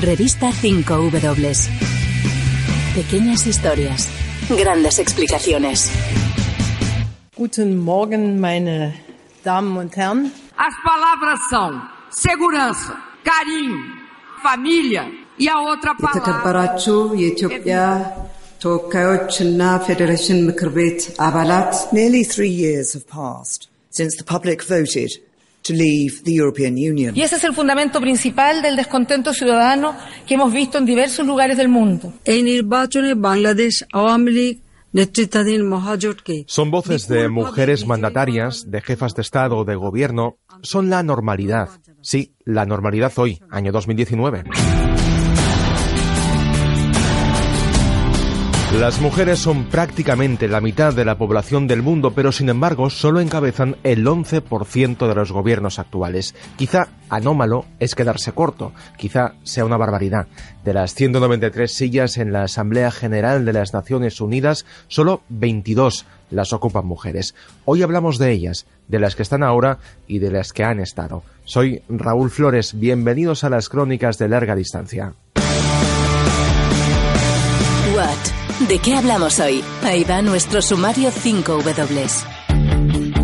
Revista 5W. Pequeñas historias, grandes explicaciones. Guten Morgen, meine Damen und Herren. As palavras são segurança, carinho, família e y a otra palabra. Nearly three years have passed since the public voted y ese es el fundamento principal del descontento ciudadano que hemos visto en diversos lugares del mundo. Son voces de mujeres mandatarias, de jefas de Estado o de gobierno. Son la normalidad. Sí, la normalidad hoy, año 2019. Las mujeres son prácticamente la mitad de la población del mundo, pero sin embargo solo encabezan el 11% de los gobiernos actuales. Quizá anómalo es quedarse corto, quizá sea una barbaridad. De las 193 sillas en la Asamblea General de las Naciones Unidas, solo 22 las ocupan mujeres. Hoy hablamos de ellas, de las que están ahora y de las que han estado. Soy Raúl Flores, bienvenidos a las crónicas de larga distancia. ¿De qué hablamos hoy? Ahí va nuestro sumario 5W.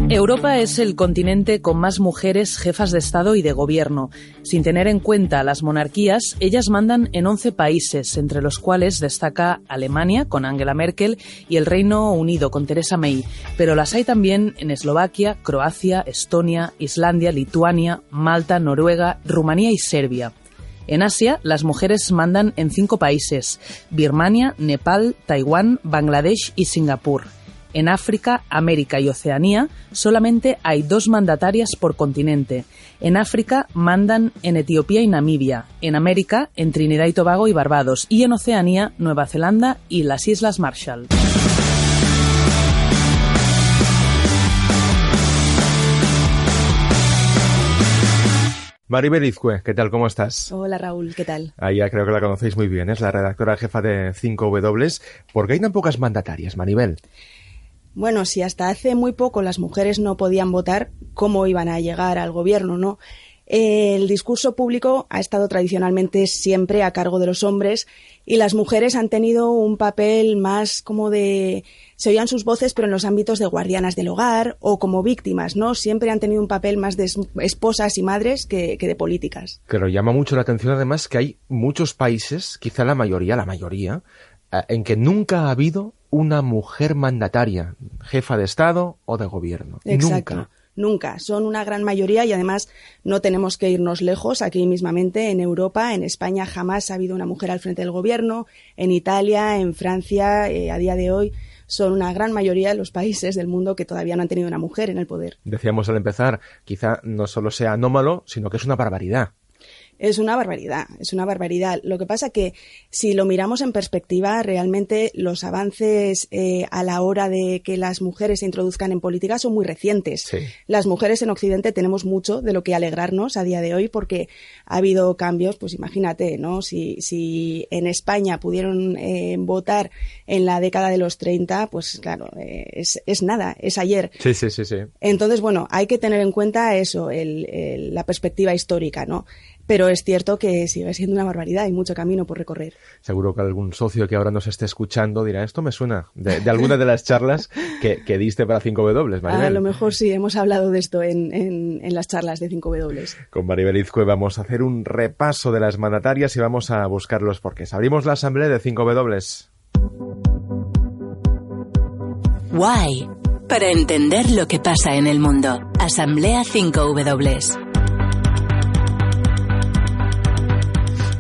Europa es el continente con más mujeres jefas de Estado y de gobierno. Sin tener en cuenta las monarquías, ellas mandan en 11 países, entre los cuales destaca Alemania con Angela Merkel y el Reino Unido con Theresa May. Pero las hay también en Eslovaquia, Croacia, Estonia, Islandia, Lituania, Malta, Noruega, Rumanía y Serbia. En Asia, las mujeres mandan en cinco países, Birmania, Nepal, Taiwán, Bangladesh y Singapur. En África, América y Oceanía solamente hay dos mandatarias por continente. En África mandan en Etiopía y Namibia, en América en Trinidad y Tobago y Barbados y en Oceanía, Nueva Zelanda y las Islas Marshall. Maribel Izcue, ¿qué tal? ¿Cómo estás? Hola Raúl, ¿qué tal? Ah, ya creo que la conocéis muy bien, es la redactora jefa de 5W. ¿Por qué hay tan pocas mandatarias, Maribel? Bueno, si hasta hace muy poco las mujeres no podían votar, ¿cómo iban a llegar al gobierno, no? El discurso público ha estado tradicionalmente siempre a cargo de los hombres y las mujeres han tenido un papel más como de se oían sus voces pero en los ámbitos de guardianas del hogar o como víctimas, ¿no? Siempre han tenido un papel más de esposas y madres que, que de políticas. Pero llama mucho la atención además que hay muchos países, quizá la mayoría, la mayoría, eh, en que nunca ha habido una mujer mandataria, jefa de Estado o de gobierno. Exacto. Nunca. Nunca. Son una gran mayoría y además no tenemos que irnos lejos. Aquí mismamente en Europa, en España jamás ha habido una mujer al frente del gobierno. En Italia, en Francia, eh, a día de hoy son una gran mayoría de los países del mundo que todavía no han tenido una mujer en el poder. Decíamos al empezar, quizá no solo sea anómalo, sino que es una barbaridad. Es una barbaridad, es una barbaridad. Lo que pasa que si lo miramos en perspectiva, realmente los avances eh, a la hora de que las mujeres se introduzcan en política son muy recientes. Sí. Las mujeres en Occidente tenemos mucho de lo que alegrarnos a día de hoy porque ha habido cambios, pues imagínate, ¿no? Si, si en España pudieron eh, votar en la década de los 30, pues claro, eh, es, es, nada, es ayer. Sí, sí, sí, sí. Entonces, bueno, hay que tener en cuenta eso, el, el, la perspectiva histórica, ¿no? Pero es cierto que sigue siendo una barbaridad, hay mucho camino por recorrer. Seguro que algún socio que ahora nos esté escuchando dirá, esto me suena de, de alguna de las charlas que, que, diste para 5W, Maribel. A lo mejor sí, hemos hablado de esto en, en, en las charlas de 5W. Con Maribel Izcue vamos a hacer un repaso de las mandatarias y vamos a buscar los porqués. Abrimos la asamblea de 5W. Why? Para entender lo que pasa en el mundo. Asamblea 5W.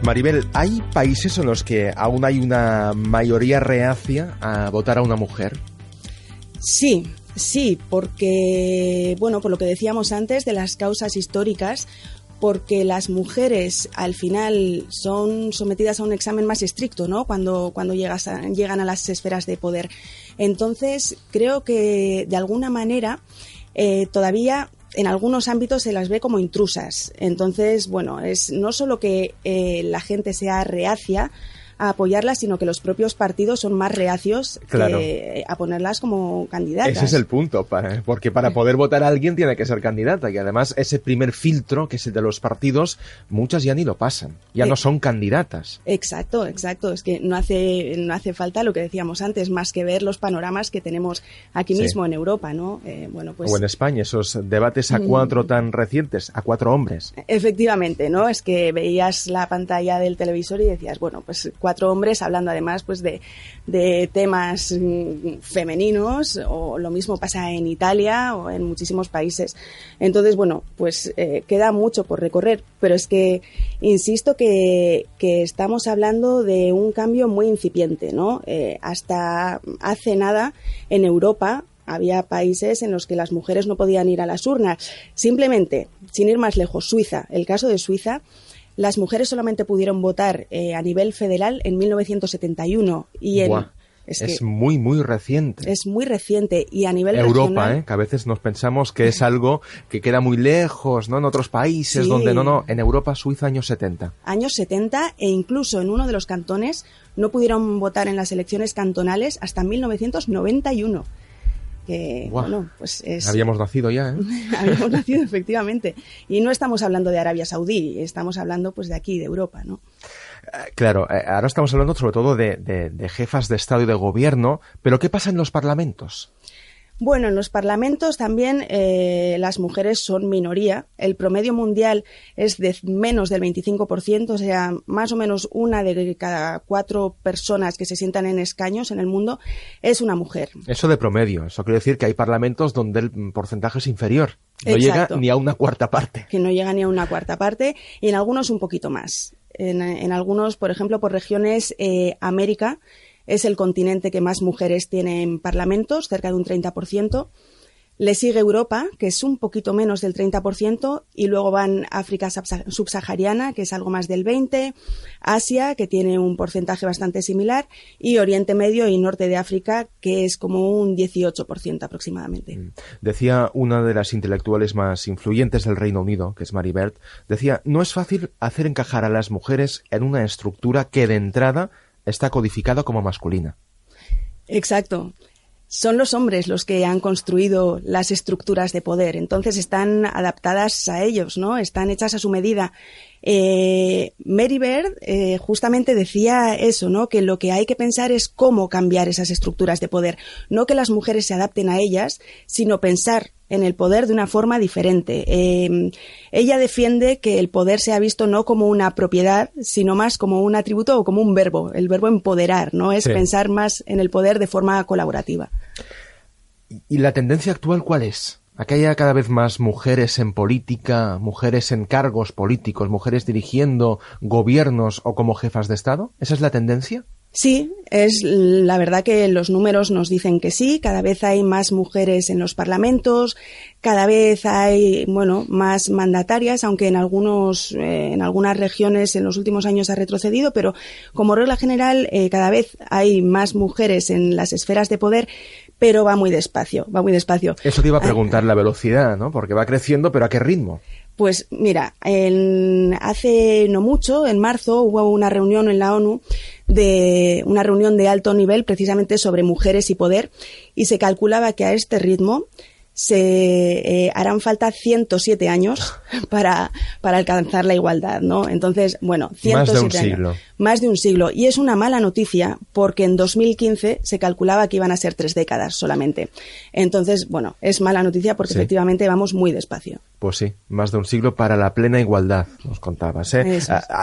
Maribel, ¿hay países en los que aún hay una mayoría reacia a votar a una mujer? Sí, sí, porque, bueno, por lo que decíamos antes de las causas históricas, porque las mujeres al final son sometidas a un examen más estricto, ¿no? Cuando, cuando llegas llegan a las esferas de poder. Entonces, creo que de alguna manera eh, todavía en algunos ámbitos se las ve como intrusas. Entonces, bueno, es no solo que eh, la gente sea reacia a apoyarlas, sino que los propios partidos son más reacios a ponerlas como candidatas. Ese es el punto, porque para poder votar a alguien tiene que ser candidata y además ese primer filtro, que es el de los partidos, muchas ya ni lo pasan, ya no eh, son candidatas. Exacto, exacto, es que no hace, no hace falta lo que decíamos antes, más que ver los panoramas que tenemos aquí mismo en Europa, ¿no? Eh, bueno, pues... O en España, esos debates a mm. cuatro tan recientes, a cuatro hombres. Efectivamente, ¿no? Es que veías la pantalla del televisor y decías, bueno, pues cuatro hombres, hablando además pues de, de temas mm, femeninos, o lo mismo pasa en Italia o en muchísimos países. Entonces, bueno, pues eh, queda mucho por recorrer, pero es que insisto que, que estamos hablando de un cambio muy incipiente, ¿no? Eh, hasta hace nada en Europa había países en los que las mujeres no podían ir a las urnas. Simplemente, sin ir más lejos, Suiza, el caso de Suiza, las mujeres solamente pudieron votar eh, a nivel federal en 1971 y en, es, muy, muy reciente. Es muy reciente y a nivel Europa, ¿eh? que a veces nos pensamos que es algo que queda muy lejos, ¿no? En otros países donde no, no, en Europa, Suiza, años 70. Años 70 e incluso en uno de los cantones no pudieron votar en las elecciones cantonales hasta 1991 bueno, pues Habíamos nacido ya, ¿eh? Habíamos nacido, efectivamente. Y no estamos hablando de Arabia Saudí, estamos hablando pues de aquí, de Europa, ¿no? Eh, claro, eh, ahora estamos hablando sobre todo de, de jefas de Estado y de Gobierno, pero ¿qué pasa en los parlamentos? Bueno, en los parlamentos también eh, las mujeres son minoría. El promedio mundial es de menos del 25%, o sea, más o menos una de cada cuatro personas que se sientan en escaños en el mundo es una mujer. Eso de promedio, eso quiere decir que hay parlamentos donde el porcentaje es inferior. No llega ni a una cuarta parte. Que no llega ni a una cuarta parte y en algunos un poquito más. En, algunos, por ejemplo, por regiones eh, América, es el continente que más mujeres tiene en parlamentos, cerca de un 30%. Le sigue Europa, que es un poquito menos del 30%, y luego van África subsahariana, que es algo más del 20%, Asia, que tiene un porcentaje bastante similar, y Oriente Medio y Norte de África, que es como un 18% aproximadamente. Mm. Decía una de las intelectuales más influyentes del Reino Unido, que es Mary Bird, decía, no es fácil hacer encajar a las mujeres en una estructura que de entrada está codificado como masculina. Exacto. Son los hombres los que han construido las estructuras de poder, entonces están adaptadas a ellos, ¿no? Están hechas a su medida. Eh, Mary Bird eh, justamente decía eso, ¿no? Que lo que hay que pensar es cómo cambiar esas estructuras de poder, no que las mujeres se adapten a ellas, sino pensar en el poder de una forma diferente. Em, ella defiende que el poder sea visto no como una propiedad, sino más como un atributo o como un verbo. El verbo empoderar, ¿no? Es pensar más en el poder de forma colaborativa. ¿Y la tendencia actual cuál es? ¿A haya cada vez más mujeres en política, mujeres en cargos políticos, mujeres dirigiendo gobiernos o como jefas de Estado? ¿Esa es la tendencia? Sí, es la verdad que los números nos dicen que sí, cada vez hay más mujeres en los parlamentos, cada vez hay, bueno, más mandatarias, aunque en algunos, eh, en algunas regiones en los últimos años ha retrocedido, pero como regla general eh, cada vez hay más mujeres en las esferas de poder, pero va muy despacio, va muy despacio. Eso te iba a preguntar la velocidad, ¿no? Porque va creciendo, pero ¿a qué ritmo? Pues mira, en, hace no mucho, en marzo, hubo una reunión en la ONU de una reunión de alto nivel precisamente sobre mujeres y poder y se calculaba que a este ritmo se eh, harán falta 107 años para, para alcanzar la igualdad, ¿no? Entonces, bueno, 107 más de un siglo. Más de un siglo. Y es una mala noticia porque en 2015 se calculaba que iban a ser tres décadas solamente. Entonces, bueno, es mala noticia porque efectivamente vamos muy despacio. Pues sí, más de un siglo para la plena igualdad, nos contabas. ¿eh?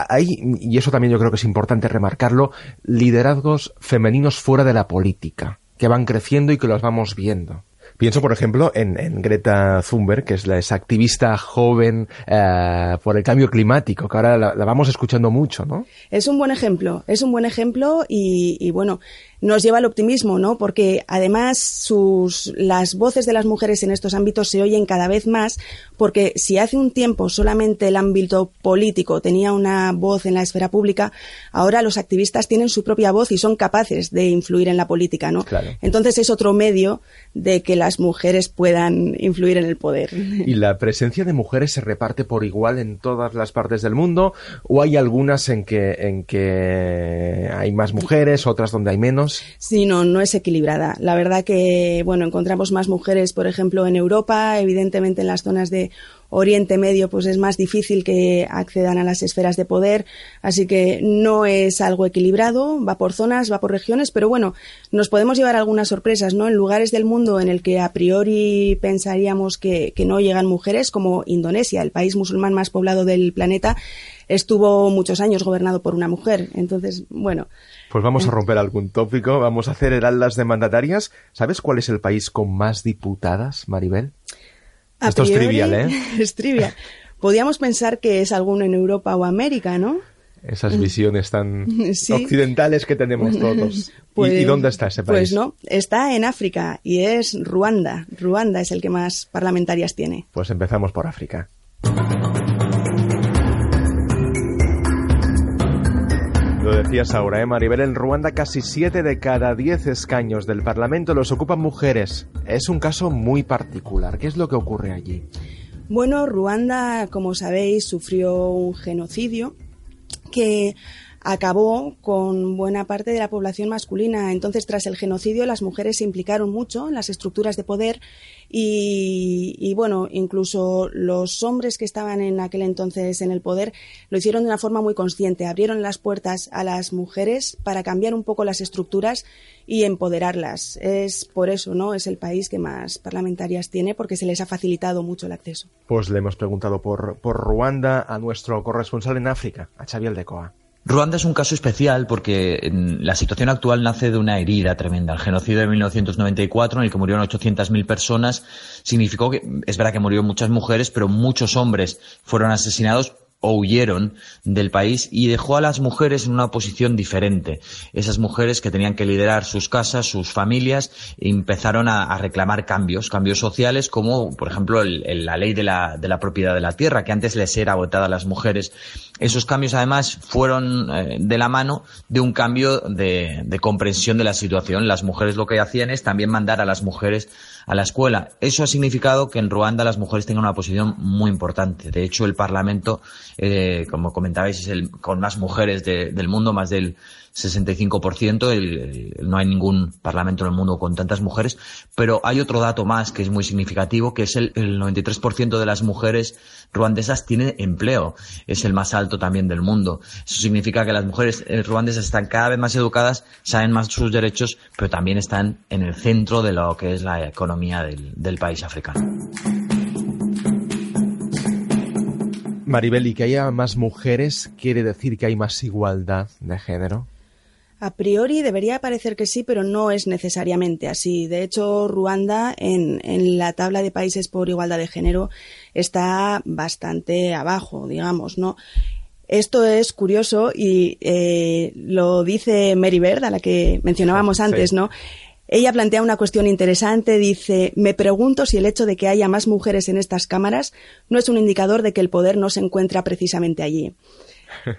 Hay, y eso también yo creo que es importante remarcarlo, liderazgos femeninos fuera de la política, que van creciendo y que los vamos viendo Pienso, por ejemplo, en, Greta Thunberg, que es la activista joven eh, por el cambio climático, que ahora la, vamos escuchando mucho, ¿no? Es un buen ejemplo, es un buen ejemplo y, bueno, nos lleva al optimismo, ¿no? Porque además sus, las voces de las mujeres en estos ámbitos se oyen cada vez más, porque si hace un tiempo solamente el ámbito político tenía una voz en la esfera pública, ahora los activistas tienen su propia voz y son capaces de influir en la política, ¿no? Claro. Entonces es otro medio de que las mujeres puedan influir en el poder. ¿Y la presencia de mujeres se reparte por igual en todas las partes del mundo o hay algunas en que en que hay más mujeres, otras donde hay menos? Sí, no, no es equilibrada. La verdad que bueno, encontramos más mujeres, por ejemplo, en Europa, evidentemente en las zonas de Oriente Medio pues es más difícil que accedan a las esferas de poder, así que no es algo equilibrado, va por zonas, va por regiones, pero bueno, nos podemos llevar algunas sorpresas, ¿no? En lugares del mundo en el que a priori pensaríamos que, que no llegan mujeres, como Indonesia, el país musulmán más poblado del planeta, estuvo muchos años gobernado por una mujer. Entonces, bueno. Pues vamos a romper algún tópico, vamos a hacer heraldas de mandatarias. ¿Sabes cuál es el país con más diputadas, Maribel? Esto es trivial, ¿eh? Es trivial. Podríamos pensar que es alguno en Europa o América, ¿no? Esas visiones tan occidentales que tenemos todos. ¿Y, pues, dónde está ese país? Pues no, está en África y es Ruanda. Ruanda es el que más parlamentarias tiene. Pues empezamos por África. Lo decías ahora, ¿eh, Maribel? En Ruanda casi 7 de cada 10 escaños del Parlamento los ocupan mujeres. Es un caso muy particular. ¿Qué es lo que ocurre allí? Bueno, Ruanda, como sabéis, sufrió un genocidio que acabó con buena parte de la población masculina. Entonces, tras el genocidio, las mujeres se implicaron mucho en las estructuras de poder y, bueno, incluso los hombres que estaban en aquel entonces en el poder lo hicieron de una forma muy consciente. Abrieron las puertas a las mujeres para cambiar un poco las estructuras y empoderarlas. Es por eso, ¿no? Es el país que más parlamentarias tiene porque se les ha facilitado mucho el acceso. Pues le hemos preguntado por, por Ruanda a nuestro corresponsal en África, a Xavier Decoa. Ruanda es un caso especial porque la situación actual nace de una herida tremenda. El genocidio de 1994, en el que murieron 800.000 personas, significó que, es verdad que murieron muchas mujeres, pero muchos hombres fueron asesinados o huyeron del país y dejó a las mujeres en una posición diferente. Esas mujeres que tenían que liderar sus casas, sus familias, empezaron a, reclamar cambios, cambios sociales como, por ejemplo, la ley de la, de la, propiedad de la tierra, que antes les era votada a las mujeres. Esos cambios, además, fueron eh, de la mano de un cambio de, de comprensión de la situación. Las mujeres lo que hacían es también mandar a las mujeres a la escuela. Eso ha significado que en Ruanda las mujeres tengan una posición muy importante. De hecho, el Parlamento, eh, como comentabais, es el con más mujeres del mundo, más del 65%. no hay ningún parlamento en el mundo con tantas mujeres. Pero hay otro dato más que es muy significativo, que es el, el 93% de las mujeres ruandesas tienen empleo. Es el más alto también del mundo. Eso significa que las mujeres eh, ruandesas están cada vez más educadas, saben más sus derechos, pero también están en el centro de lo que es la economía del, del país africano. Maribel, ¿y que haya más mujeres quiere decir que hay más igualdad de género? A priori debería parecer que sí, pero no es necesariamente así. De hecho, Ruanda en, en, la tabla de países por igualdad de género está bastante abajo, digamos, ¿no? Esto es curioso y eh, lo dice Mary Bird, a la que mencionábamos antes, ¿no? Ella plantea una cuestión interesante, dice, me pregunto si el hecho de que haya más mujeres en estas cámaras no es un indicador de que el poder no se encuentra precisamente allí.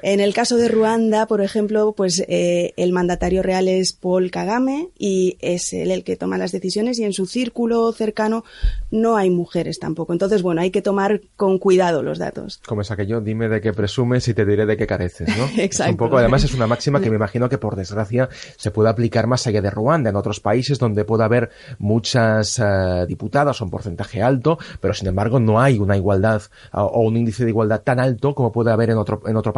En el caso de Ruanda, por ejemplo, pues eh, el mandatario real es Paul Kagame y es él el que toma las decisiones y en su círculo cercano no hay mujeres tampoco. Entonces, bueno, hay que tomar con cuidado los datos. Como es aquello, dime de qué presumes y te diré de qué careces, ¿no? Exacto. un poco, además es una máxima que me imagino que por desgracia se puede aplicar más allá de Ruanda, en otros países donde puede haber muchas uh, diputadas o un porcentaje alto, pero sin embargo no hay una igualdad uh, o un índice de igualdad tan alto como puede haber en otro, en otro país.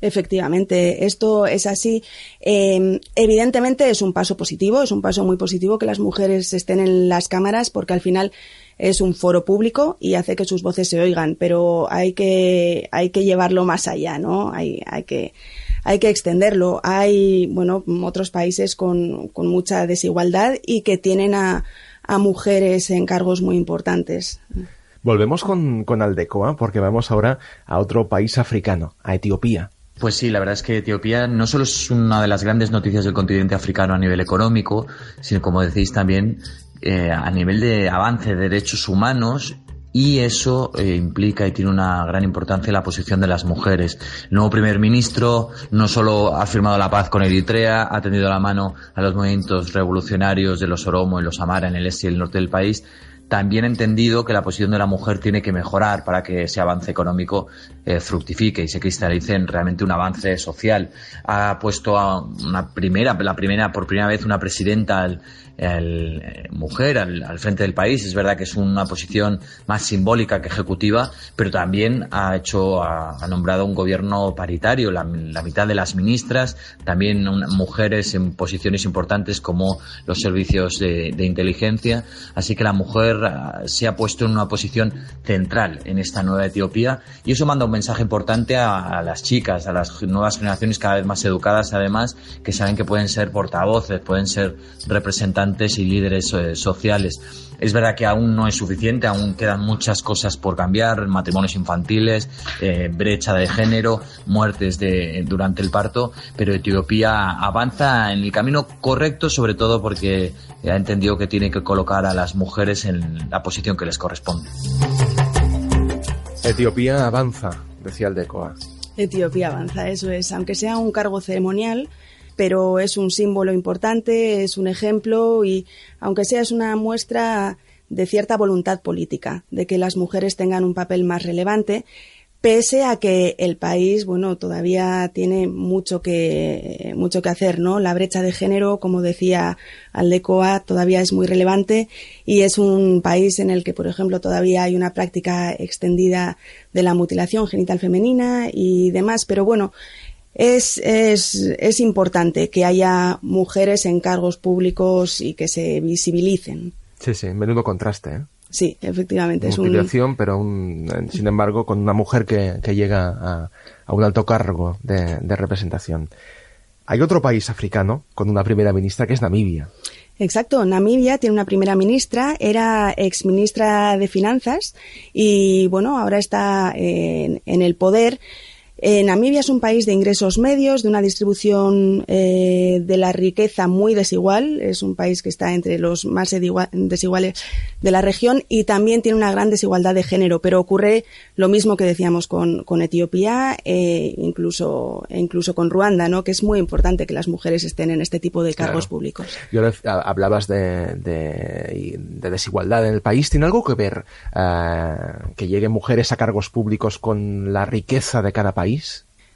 Efectivamente, esto es así. Em, evidentemente es un paso positivo, es un paso muy positivo que las mujeres estén en las cámaras porque al final es un foro público y hace que sus voces se oigan, pero hay que, hay que llevarlo más allá, ¿no? Hay, hay que, hay que extenderlo. Hay, bueno, otros países con, con mucha desigualdad y que tienen a, a mujeres en cargos muy importantes. Volvemos con, con Aldecoa porque vamos ahora a otro país africano, a Etiopía. Pues sí, la verdad es que Etiopía no solo es una de las grandes noticias del continente africano a nivel económico, sino como decís también eh, a nivel de avance de derechos humanos y eso eh, implica y tiene una gran importancia la posición de las mujeres. El nuevo primer ministro no solo ha firmado la paz con Eritrea, ha tendido la mano a los movimientos revolucionarios de los Oromo y los Amara en el este y el norte del país, también ha entendido que la posición de la mujer tiene que mejorar para que ese avance económico eh, fructifique y se cristalice en realmente un avance social. Ha puesto a una primera, la primera, por primera vez una presidenta al, el, eh, mujer al, frente del país. Es verdad que es una posición más simbólica que ejecutiva, pero también ha hecho, ha, nombrado un gobierno paritario, la, mitad de las ministras, también mujeres en posiciones importantes como los servicios de, inteligencia. Así que la mujer ah, se ha puesto en una posición central en esta nueva Etiopía y eso manda un mensaje importante a, las chicas, a las nuevas generaciones cada vez más educadas además, que saben que pueden ser portavoces, pueden ser representantes y líderes eh, sociales. Es verdad que aún no es suficiente, aún quedan muchas cosas por cambiar, matrimonios infantiles, eh, brecha de género, muertes de, durante el parto, pero Etiopía avanza en el camino correcto, sobre todo porque ha entendido que tiene que colocar a las mujeres en la posición que les corresponde. Etiopía avanza, decía el DECOA. Etiopía avanza, eso es, aunque sea un cargo ceremonial, pero es un símbolo importante, es un ejemplo y, aunque sea, es una muestra de cierta voluntad política, de que las mujeres tengan un papel más relevante, pese a que el país, bueno, todavía tiene mucho que, mucho que hacer, ¿no? La brecha de género, como decía Aldecoa, todavía es muy relevante y es un país en el que, por ejemplo, todavía hay una práctica extendida de la mutilación genital femenina y demás, pero bueno, es, es, es, importante que haya mujeres en cargos públicos y que se visibilicen. Sí, sí, menudo contraste. ¿eh? Sí, efectivamente. es un... pero sin embargo con una mujer que, que llega a, a, un alto cargo de, de, representación. Hay otro país africano con una primera ministra que es Namibia. Exacto, Namibia tiene una primera ministra, era ex ministra de Finanzas y bueno, ahora está en, en el poder eh, Namibia es un país de ingresos medios, de una distribución eh, de la riqueza muy desigual. Es un país que está entre los más desiguales de la región y también tiene una gran desigualdad de género. Pero ocurre lo mismo que decíamos con, Etiopía, e incluso, e incluso con Ruanda, ¿no? que es muy importante que las mujeres estén en este tipo de cargos públicos. Yo hablabas de, desigualdad en el país. ¿Tiene algo que ver que lleguen mujeres a cargos públicos con la riqueza de cada país?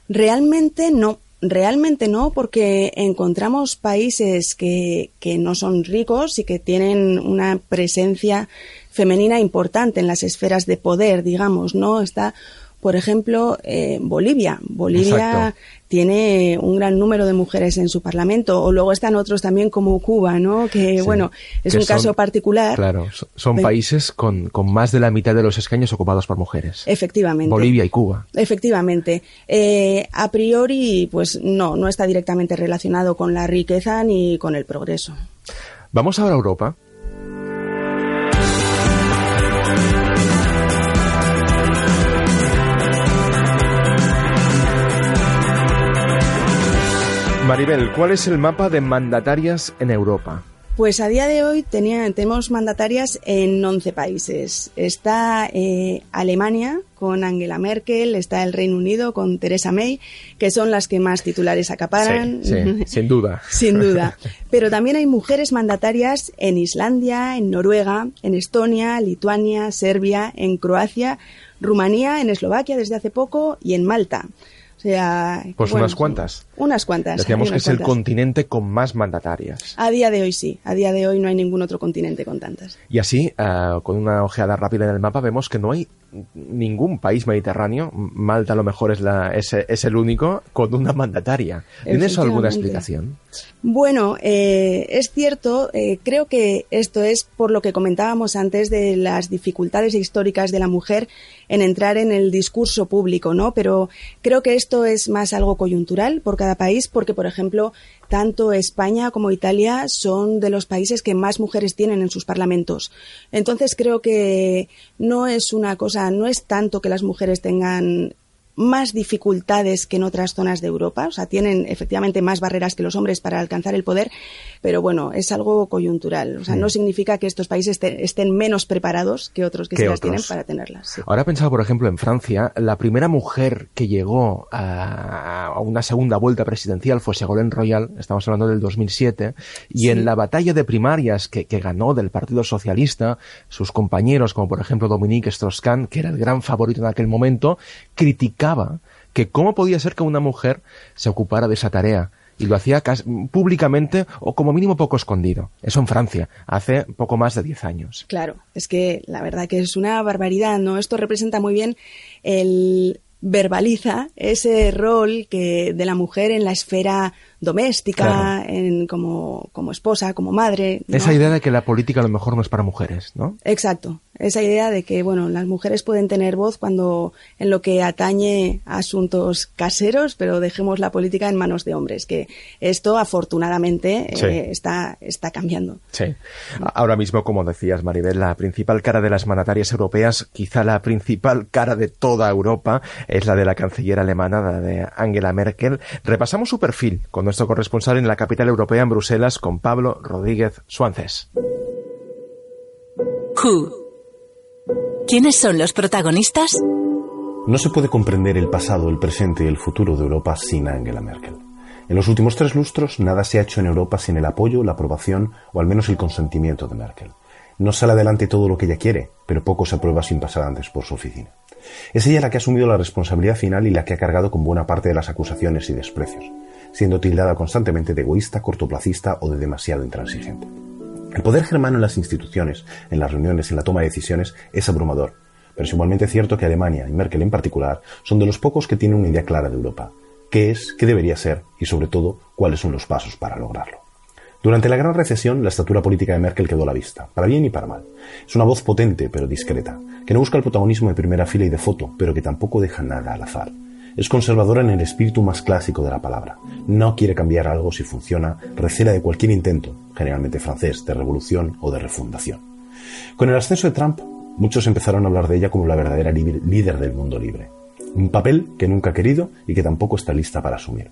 Realmente no. Realmente no, porque encontramos países que, que no son ricos y que tienen una presencia femenina importante en las esferas de poder, digamos, ¿no? Está por ejemplo, eh, Bolivia. Bolivia tiene un gran número de mujeres en su parlamento, o luego están otros también como Cuba, ¿no? Que, bueno, es un caso particular. Claro, son países con, con, más de la mitad de los escaños ocupados por mujeres. Efectivamente. Bolivia y Cuba. Efectivamente. Eh, a priori, pues no, no está directamente relacionado con la riqueza ni con el progreso. Vamos ahora a Europa. Maribel, ¿cuál es el mapa de mandatarias en Europa? Pues a día de hoy tenemos mandatarias en 11 países. Está eh, Alemania con Angela Merkel, está el Reino Unido con Theresa May, que son las que más titulares acaparan. Sí, sin duda. sin duda. Pero también hay mujeres mandatarias en Islandia, en Noruega, en Estonia, Lituania, Serbia, en Croacia, Rumanía, en Eslovaquia desde hace poco y en Malta pues unas cuantas. Unas cuantas. Decíamos que es el continente con más mandatarias. A día de hoy sí. A día de hoy no hay ningún otro continente con tantas. Y así, eh, con una ojeada rápida en el mapa, vemos que no hay ningún país mediterráneo, Malta a lo mejor es, la, es, es el único, con una mandataria. ¿Tienes alguna explicación? Bueno, eh, es cierto, eh, creo que esto es por lo que comentábamos antes de las dificultades históricas de la mujer en entrar en el discurso público, ¿no? Pero creo que esto es más algo coyuntural por cada país, porque, por ejemplo, tanto España como Italia son de los países que más mujeres tienen en sus parlamentos. Entonces creo que no es una cosa, no es tanto que las mujeres tengan más dificultades que en otras zonas de Europa, o sea, tienen efectivamente más barreras que los hombres para alcanzar el poder, pero bueno, es algo coyuntural, o sea, no significa que estos países estén menos preparados que otros que se las tienen para tenerlas. Ahora he pensado, por ejemplo, en Francia, la primera mujer que llegó a, una segunda vuelta presidencial fue Ségolène Royal, estamos hablando del 2007, y en la batalla de primarias que, que ganó del Partido Socialista, sus compañeros, como por ejemplo Dominique Strauss-Kahn, que era el gran favorito en aquel momento, criticaron que cómo podía ser que una mujer se ocupara de esa tarea y lo hacía públicamente o como mínimo poco escondido. Eso en Francia, hace poco más de 10 años. Claro, es que la verdad que es una barbaridad, ¿no? Esto representa muy bien el verbaliza ese rol que de la mujer en la esfera doméstica, en, como, como esposa, como madre. Esa idea de que la política a lo mejor no es para mujeres, ¿no? Exacto. Esa idea de que, bueno, las mujeres pueden tener voz cuando en lo que atañe a asuntos caseros, pero dejemos la política en manos de hombres, que esto afortunadamente eh, está, está cambiando. Sí. Ahora mismo, como decías, Maribel, la principal cara de las mandatarias europeas, quizá la principal cara de toda Europa, es la de la canciller alemana, la de Angela Merkel. Repasamos su perfil con nuestro corresponsal en la capital europea, en Bruselas, con Pablo Rodríguez Suances. ¿Quiénes son los protagonistas? No se puede comprender el pasado, el presente y el futuro de Europa sin Angela Merkel. En los últimos tres lustros nada se ha hecho en Europa sin el apoyo, la aprobación o al menos el consentimiento de Merkel. No sale adelante todo lo que ella quiere, pero poco se aprueba sin pasar antes por su oficina. Es ella la que ha asumido la responsabilidad final y la que ha cargado con buena parte de las acusaciones y desprecios siendo tildada constantemente de egoísta, cortoplacista o de demasiado intransigente. El poder germano en las instituciones, en las reuniones, en la toma de decisiones es abrumador, pero es igualmente cierto que Alemania y Merkel en particular son de los pocos que tienen una idea clara de Europa, qué es, qué debería ser y sobre todo cuáles son los pasos para lograrlo. Durante la gran recesión, la estatura política de Merkel quedó a la vista, para bien y para mal. Es una voz potente pero discreta, que no busca el protagonismo de primera fila y de foto, pero que tampoco deja nada al azar. Es conservadora en el espíritu más clásico de la palabra. No quiere cambiar algo si funciona, recela de cualquier intento, generalmente francés, de revolución o de refundación. Con el ascenso de Trump, muchos empezaron a hablar de ella como la verdadera líder del mundo libre. Un papel que nunca ha querido y que tampoco está lista para asumir.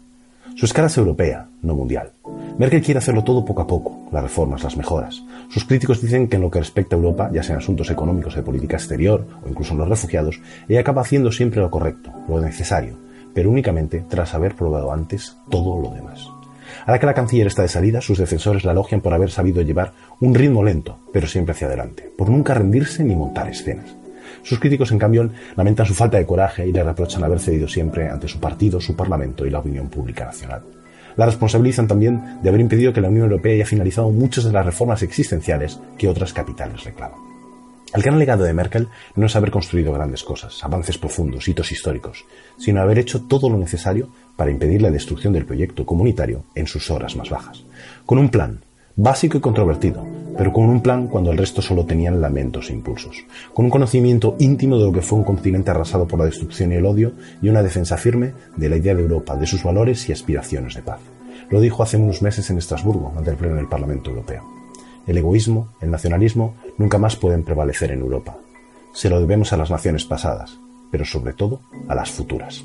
Su escala es europea, no mundial. Merkel quiere hacerlo todo poco a poco, las reformas, las mejoras. Sus críticos dicen que en lo que respecta a Europa, ya sea en asuntos económicos de política exterior o incluso en los refugiados, ella acaba haciendo siempre lo correcto, lo necesario, pero únicamente tras haber probado antes todo lo demás. Ahora que la canciller está de salida, sus defensores la elogian por haber sabido llevar un ritmo lento, pero siempre hacia adelante, por nunca rendirse ni montar escenas. Sus críticos, en cambio, lamentan su falta de coraje y le reprochan haber cedido siempre ante su partido, su parlamento y la opinión pública nacional. La responsabilizan también de haber impedido que la Unión Europea haya finalizado muchas de las reformas existenciales que otras capitales reclaman. El gran legado de Merkel no es haber construido grandes cosas, avances profundos, hitos históricos, sino haber hecho todo lo necesario para impedir la destrucción del proyecto comunitario en sus horas más bajas. Con un plan, básico y controvertido, pero con un plan cuando el resto solo tenían lamentos e impulsos, con un conocimiento íntimo de lo que fue un continente arrasado por la destrucción y el odio y una defensa firme de la idea de Europa, de sus valores y aspiraciones de paz. Lo dijo hace unos meses en Estrasburgo, ante el Pleno del Parlamento Europeo. El egoísmo, el nacionalismo, nunca más pueden prevalecer en Europa. Se lo debemos a las naciones pasadas, pero sobre todo a las futuras.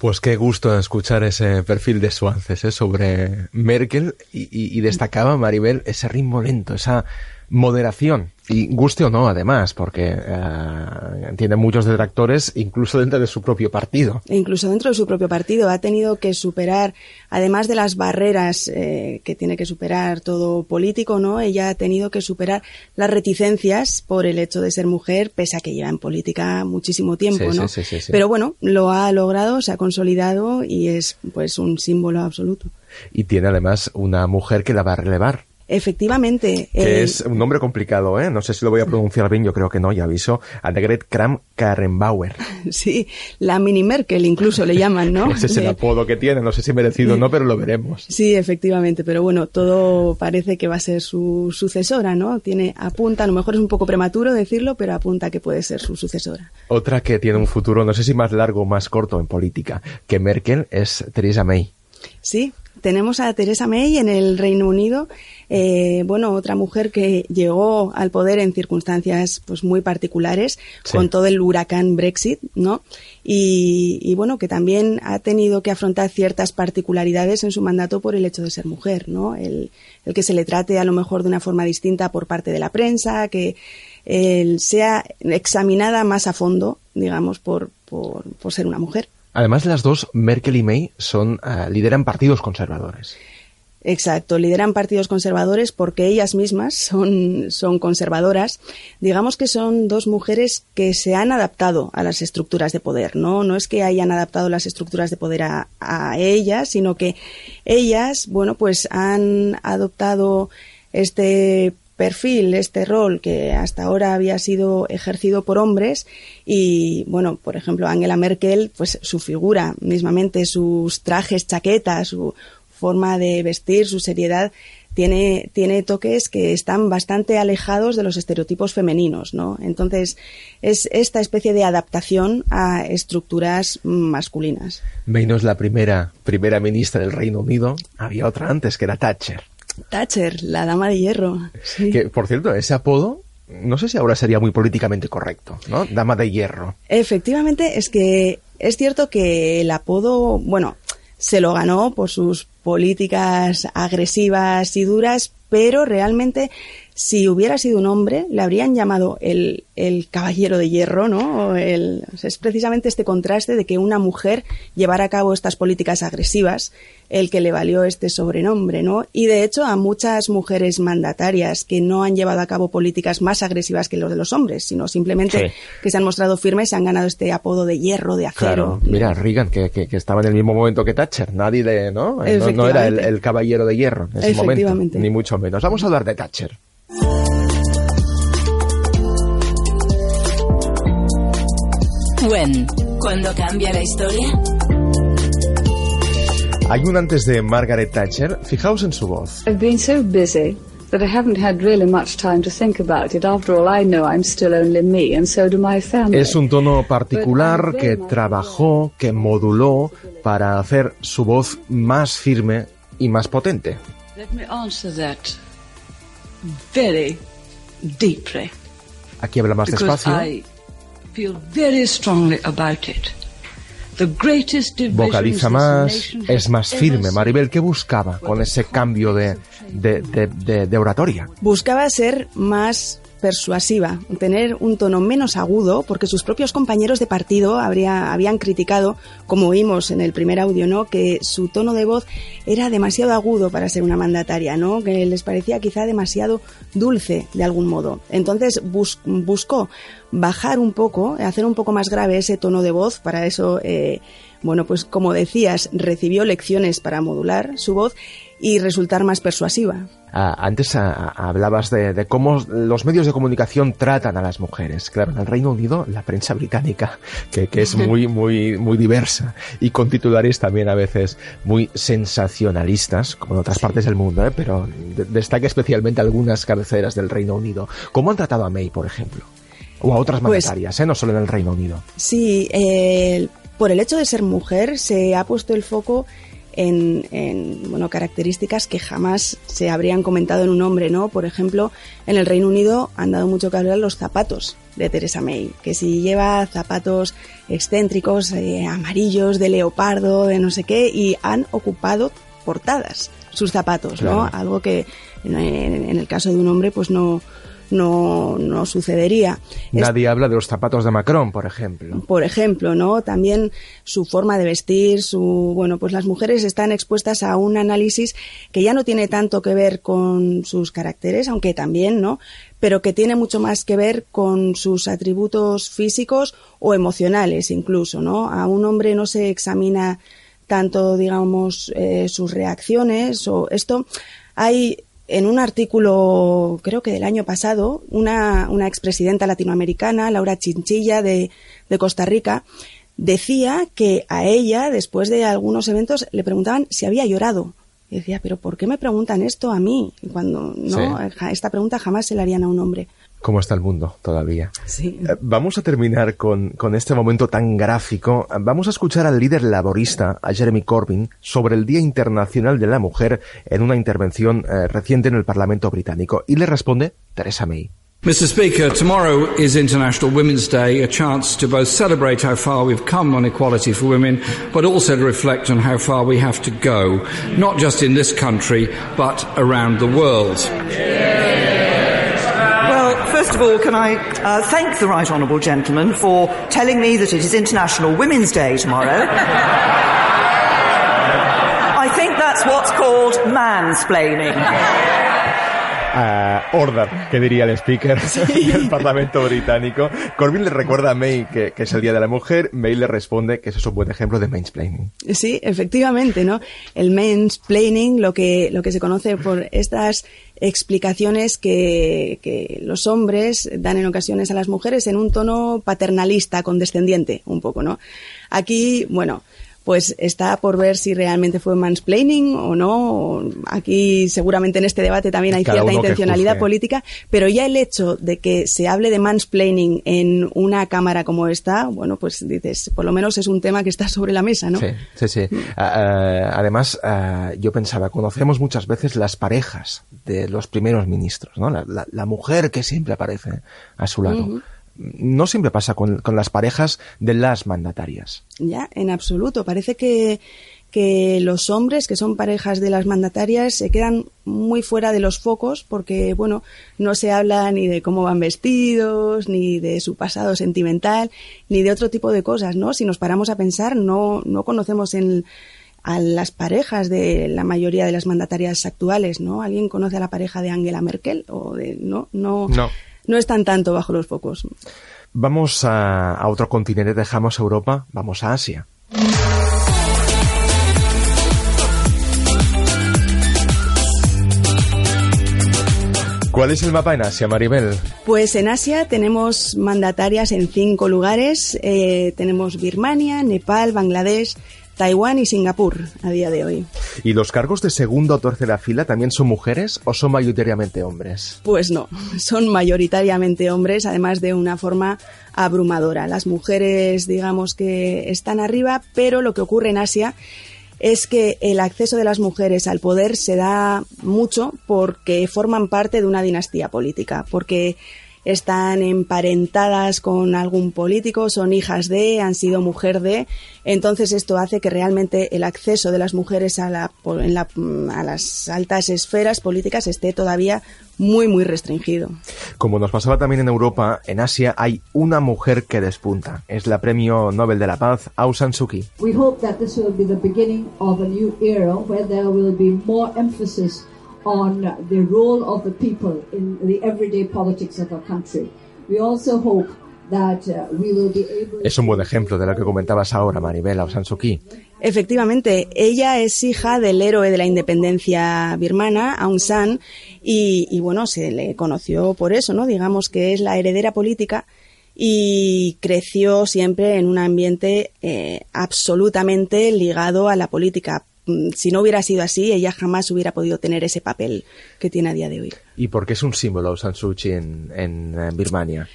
Pues qué gusto escuchar ese perfil de Suances ¿eh? sobre Merkel y, y, destacaba Maribel ese ritmo lento, esa moderación y guste o no, además, porque eh, tiene muchos detractores, incluso dentro de su propio partido. E incluso dentro de su propio partido. Ha tenido que superar, además de las barreras eh, que tiene que superar todo político, ¿no? Ella ha tenido que superar las reticencias por el hecho de ser mujer, pese a que lleva en política muchísimo tiempo, ¿no? Pero bueno, lo ha logrado, se ha consolidado y es pues un símbolo absoluto. Y tiene además una mujer que la va a relevar Efectivamente. Que es un nombre complicado, ¿eh? No sé si lo voy a pronunciar bien, yo creo que no, ya aviso. Annegret Kram Karrenbauer. Sí, la mini Merkel incluso le llaman, ¿no? Ese es el apodo que tiene, no sé si merecido o no, pero lo veremos. Sí, efectivamente, pero bueno, todo parece que va a ser su sucesora, ¿no? Tiene, apunta, a lo mejor es un poco prematuro decirlo, pero apunta que puede ser su sucesora. Otra que tiene un futuro, no sé si más largo o más corto en política, que Merkel es Theresa May. Sí, tenemos a Theresa May en el Reino Unido, eh, bueno, otra mujer que llegó al poder en circunstancias pues muy particulares, con todo el huracán Brexit, ¿no? Y, bueno, que también ha tenido que afrontar ciertas particularidades en su mandato por el hecho de ser mujer, ¿no? El, que se le trate a lo mejor de una forma distinta por parte de la prensa, que sea examinada más a fondo, digamos, por, por, por ser una mujer. Además, las dos, Merkel y May, son, uh, lideran partidos conservadores. Exacto, lideran partidos conservadores porque ellas mismas son, son conservadoras. Digamos que son dos mujeres que se han adaptado a las estructuras de poder, ¿no? No es que hayan adaptado las estructuras de poder a, a ellas, sino que ellas, bueno, pues han adoptado este perfil, este rol que hasta ahora había sido ejercido por hombres y, bueno, por ejemplo, Angela Merkel, pues su figura, mismamente sus trajes, chaquetas, su forma de vestir, su seriedad, tiene, tiene toques que están bastante alejados de los estereotipos femeninos, ¿no? Entonces, es esta especie de adaptación a estructuras masculinas. Menos la primera, primera ministra del Reino Unido, había otra antes que era Thatcher. Thatcher, la dama de hierro. Que, por cierto, ese apodo no sé si ahora sería muy políticamente correcto, ¿no? Dama de hierro. Efectivamente, es que es cierto que el apodo, bueno, se lo ganó por sus políticas agresivas y duras, pero realmente si hubiera sido un hombre, le habrían llamado el, el caballero de hierro, ¿no? El, es precisamente este contraste de que una mujer llevara a cabo estas políticas agresivas el que le valió este sobrenombre, ¿no? Y de hecho a muchas mujeres mandatarias que no han llevado a cabo políticas más agresivas que los de los hombres, sino simplemente que se han mostrado firmes, han ganado este apodo de hierro, de acero. Claro. Mira, Reagan, que, que, estaba en el mismo momento que Thatcher, nadie de, ¿no? No, era el, el, caballero de hierro en ese momento, ni mucho menos. Vamos a hablar de Thatcher. When, cuando cambia la historia. Hay un antes de Margaret Thatcher. Fijaos en su voz. I've been so busy that I haven't had really much time to think about it. After all, I know I'm still only me, and so do my family. Es un tono particular que trabajó, que moduló para hacer su voz más firme y más potente. Let me answer that very deeply. Aquí habla más despacio. Vocaliza más, es más firme. Maribel, ¿qué buscaba con ese cambio de, de, de, de oratoria? Buscaba ser más persuasiva, tener un tono menos agudo, porque sus propios compañeros de partido habría, habían criticado, como oímos en el primer audio, ¿no? que su tono de voz era demasiado agudo para ser una mandataria, ¿no? que les parecía quizá demasiado dulce de algún modo. Entonces buscó bajar un poco, hacer un poco más grave ese tono de voz, para eso, eh, bueno, pues como decías, recibió lecciones para modular su voz y resultar más persuasiva. Ah, antes ah, hablabas de, cómo los medios de comunicación tratan a las mujeres. Claro, en el Reino Unido, la prensa británica, que, es muy, muy, muy diversa y con titulares también a veces muy sensacionalistas, como en otras partes del mundo, ¿eh? pero destaca especialmente algunas cabeceras del Reino Unido. ¿Cómo han tratado a May, por ejemplo? O a otras pues mandatarias, ¿eh? no solo en el Reino Unido. Sí, por el hecho de ser mujer se ha puesto el foco en, bueno, características que jamás se habrían comentado en un hombre, ¿no? Por ejemplo, en el Reino Unido han dado mucho que hablar los zapatos de Theresa May, que si lleva zapatos excéntricos, eh, amarillos, de leopardo, de no sé qué, y han ocupado portadas sus zapatos, ¿no? Algo que en, en, el caso de un hombre, pues no, no, no sucedería. Nadie habla de los zapatos de Macron, por ejemplo. Por ejemplo, ¿no? También su forma de vestir, su, bueno, pues las mujeres están expuestas a un análisis que ya no tiene tanto que ver con sus caracteres, aunque también, ¿no? pero que tiene mucho más que ver con sus atributos físicos o emocionales incluso, ¿no? A un hombre no se examina tanto, digamos, eh, sus reacciones o esto. Hay en un artículo, creo que del año pasado, una, una expresidenta latinoamericana, Laura Chinchilla, de, de Costa Rica, decía que a ella, después de algunos eventos, le preguntaban si había llorado. Y decía, pero ¿por qué me preguntan esto a mí? Cuando no, esta pregunta jamás se la harían a un hombre. ¿Cómo está el mundo todavía? Sí. Eh, vamos a terminar con, con, este momento tan gráfico. Vamos a escuchar al líder laborista, a Jeremy Corbyn, sobre el Día Internacional de la Mujer en una intervención eh, reciente en el Parlamento británico. Y le responde Theresa May. Mr. Speaker, tomorrow is International Women's Day, a chance to both celebrate how far we've come on equality for women, but also to reflect on how far we have to go, not just in this country, but around the world. Well, first of all, can I uh, thank the Right Honourable Gentleman for telling me that it is International Women's Day tomorrow. I think that's what's called mansplaining. Uh, order, que diría el speaker del Parlamento británico. Corbyn le recuerda a May que, que, es el Día de la Mujer, May le responde que eso es un buen ejemplo de mansplaining. Sí, efectivamente, ¿no? El mansplaining, lo que, lo que se conoce por estas explicaciones que, que, los hombres dan en ocasiones a las mujeres en un tono paternalista, condescendiente, un poco, ¿no? Aquí, bueno, pues está por ver si realmente fue mansplaining o no. Aquí seguramente en este debate también hay cierta intencionalidad política, pero ya el hecho de que se hable de mansplaining en una cámara como esta, bueno, pues dices, por lo menos es un tema que está sobre la mesa, ¿no? Sí, sí, sí. Mm. Ah, ah, además, ah, yo pensaba, conocemos muchas veces las parejas de los primeros ministros, ¿no? La, mujer que siempre aparece a su lado no siempre pasa con, las parejas de las mandatarias. Ya, en absoluto. Parece que, que los hombres que son parejas de las mandatarias se quedan muy fuera de los focos porque, bueno, no se habla ni de cómo van vestidos, ni de su pasado sentimental, ni de otro tipo de cosas, ¿no? Si nos paramos a pensar, no, no conocemos en, a las parejas de la mayoría de las mandatarias actuales, ¿no? ¿Alguien conoce a la pareja de Angela Merkel? O de, no, no. no no están tanto bajo los focos. Vamos a, otro continente, dejamos Europa, vamos a Asia. ¿Cuál es el mapa en Asia, Maribel? Pues en Asia tenemos mandatarias en cinco lugares. Eh, tenemos Birmania, Nepal, Bangladesh, Taiwán y Singapur a día de hoy. ¿Y los cargos de segunda o tercera fila también son mujeres o son mayoritariamente hombres? Pues no, son mayoritariamente hombres, además de una forma abrumadora. Las mujeres, digamos que están arriba, pero lo que ocurre en Asia es que el acceso de las mujeres al poder se da mucho porque forman parte de una dinastía política, porque están emparentadas con algún político, son hijas de, han sido mujer de. Entonces esto hace que realmente el acceso de las mujeres a, la, a las altas esferas políticas esté todavía muy, muy restringido. Como nos pasaba también en Europa, en Asia hay una mujer que despunta. Es la premio Nobel de la Paz, Aung San Suu Kyi. We hope that this will be the beginning of a new era where there will be more emphasis on the role of the people in the everyday politics of our country. We also hope that we will be able Es un buen ejemplo de lo que comentabas ahora, Maribel Aung San Suu Kyi. Efectivamente, ella es hija del héroe de la independencia birmana, Aung San, y, y, bueno, se le conoció por eso, ¿no? Digamos que es la heredera política y creció siempre en un ambiente eh, absolutamente ligado a la política. Mm, si no hubiera sido así, ella jamás hubiera podido tener ese papel que tiene a día de hoy. ¿Y por qué es un símbolo San Suu Kyi en, Birmania?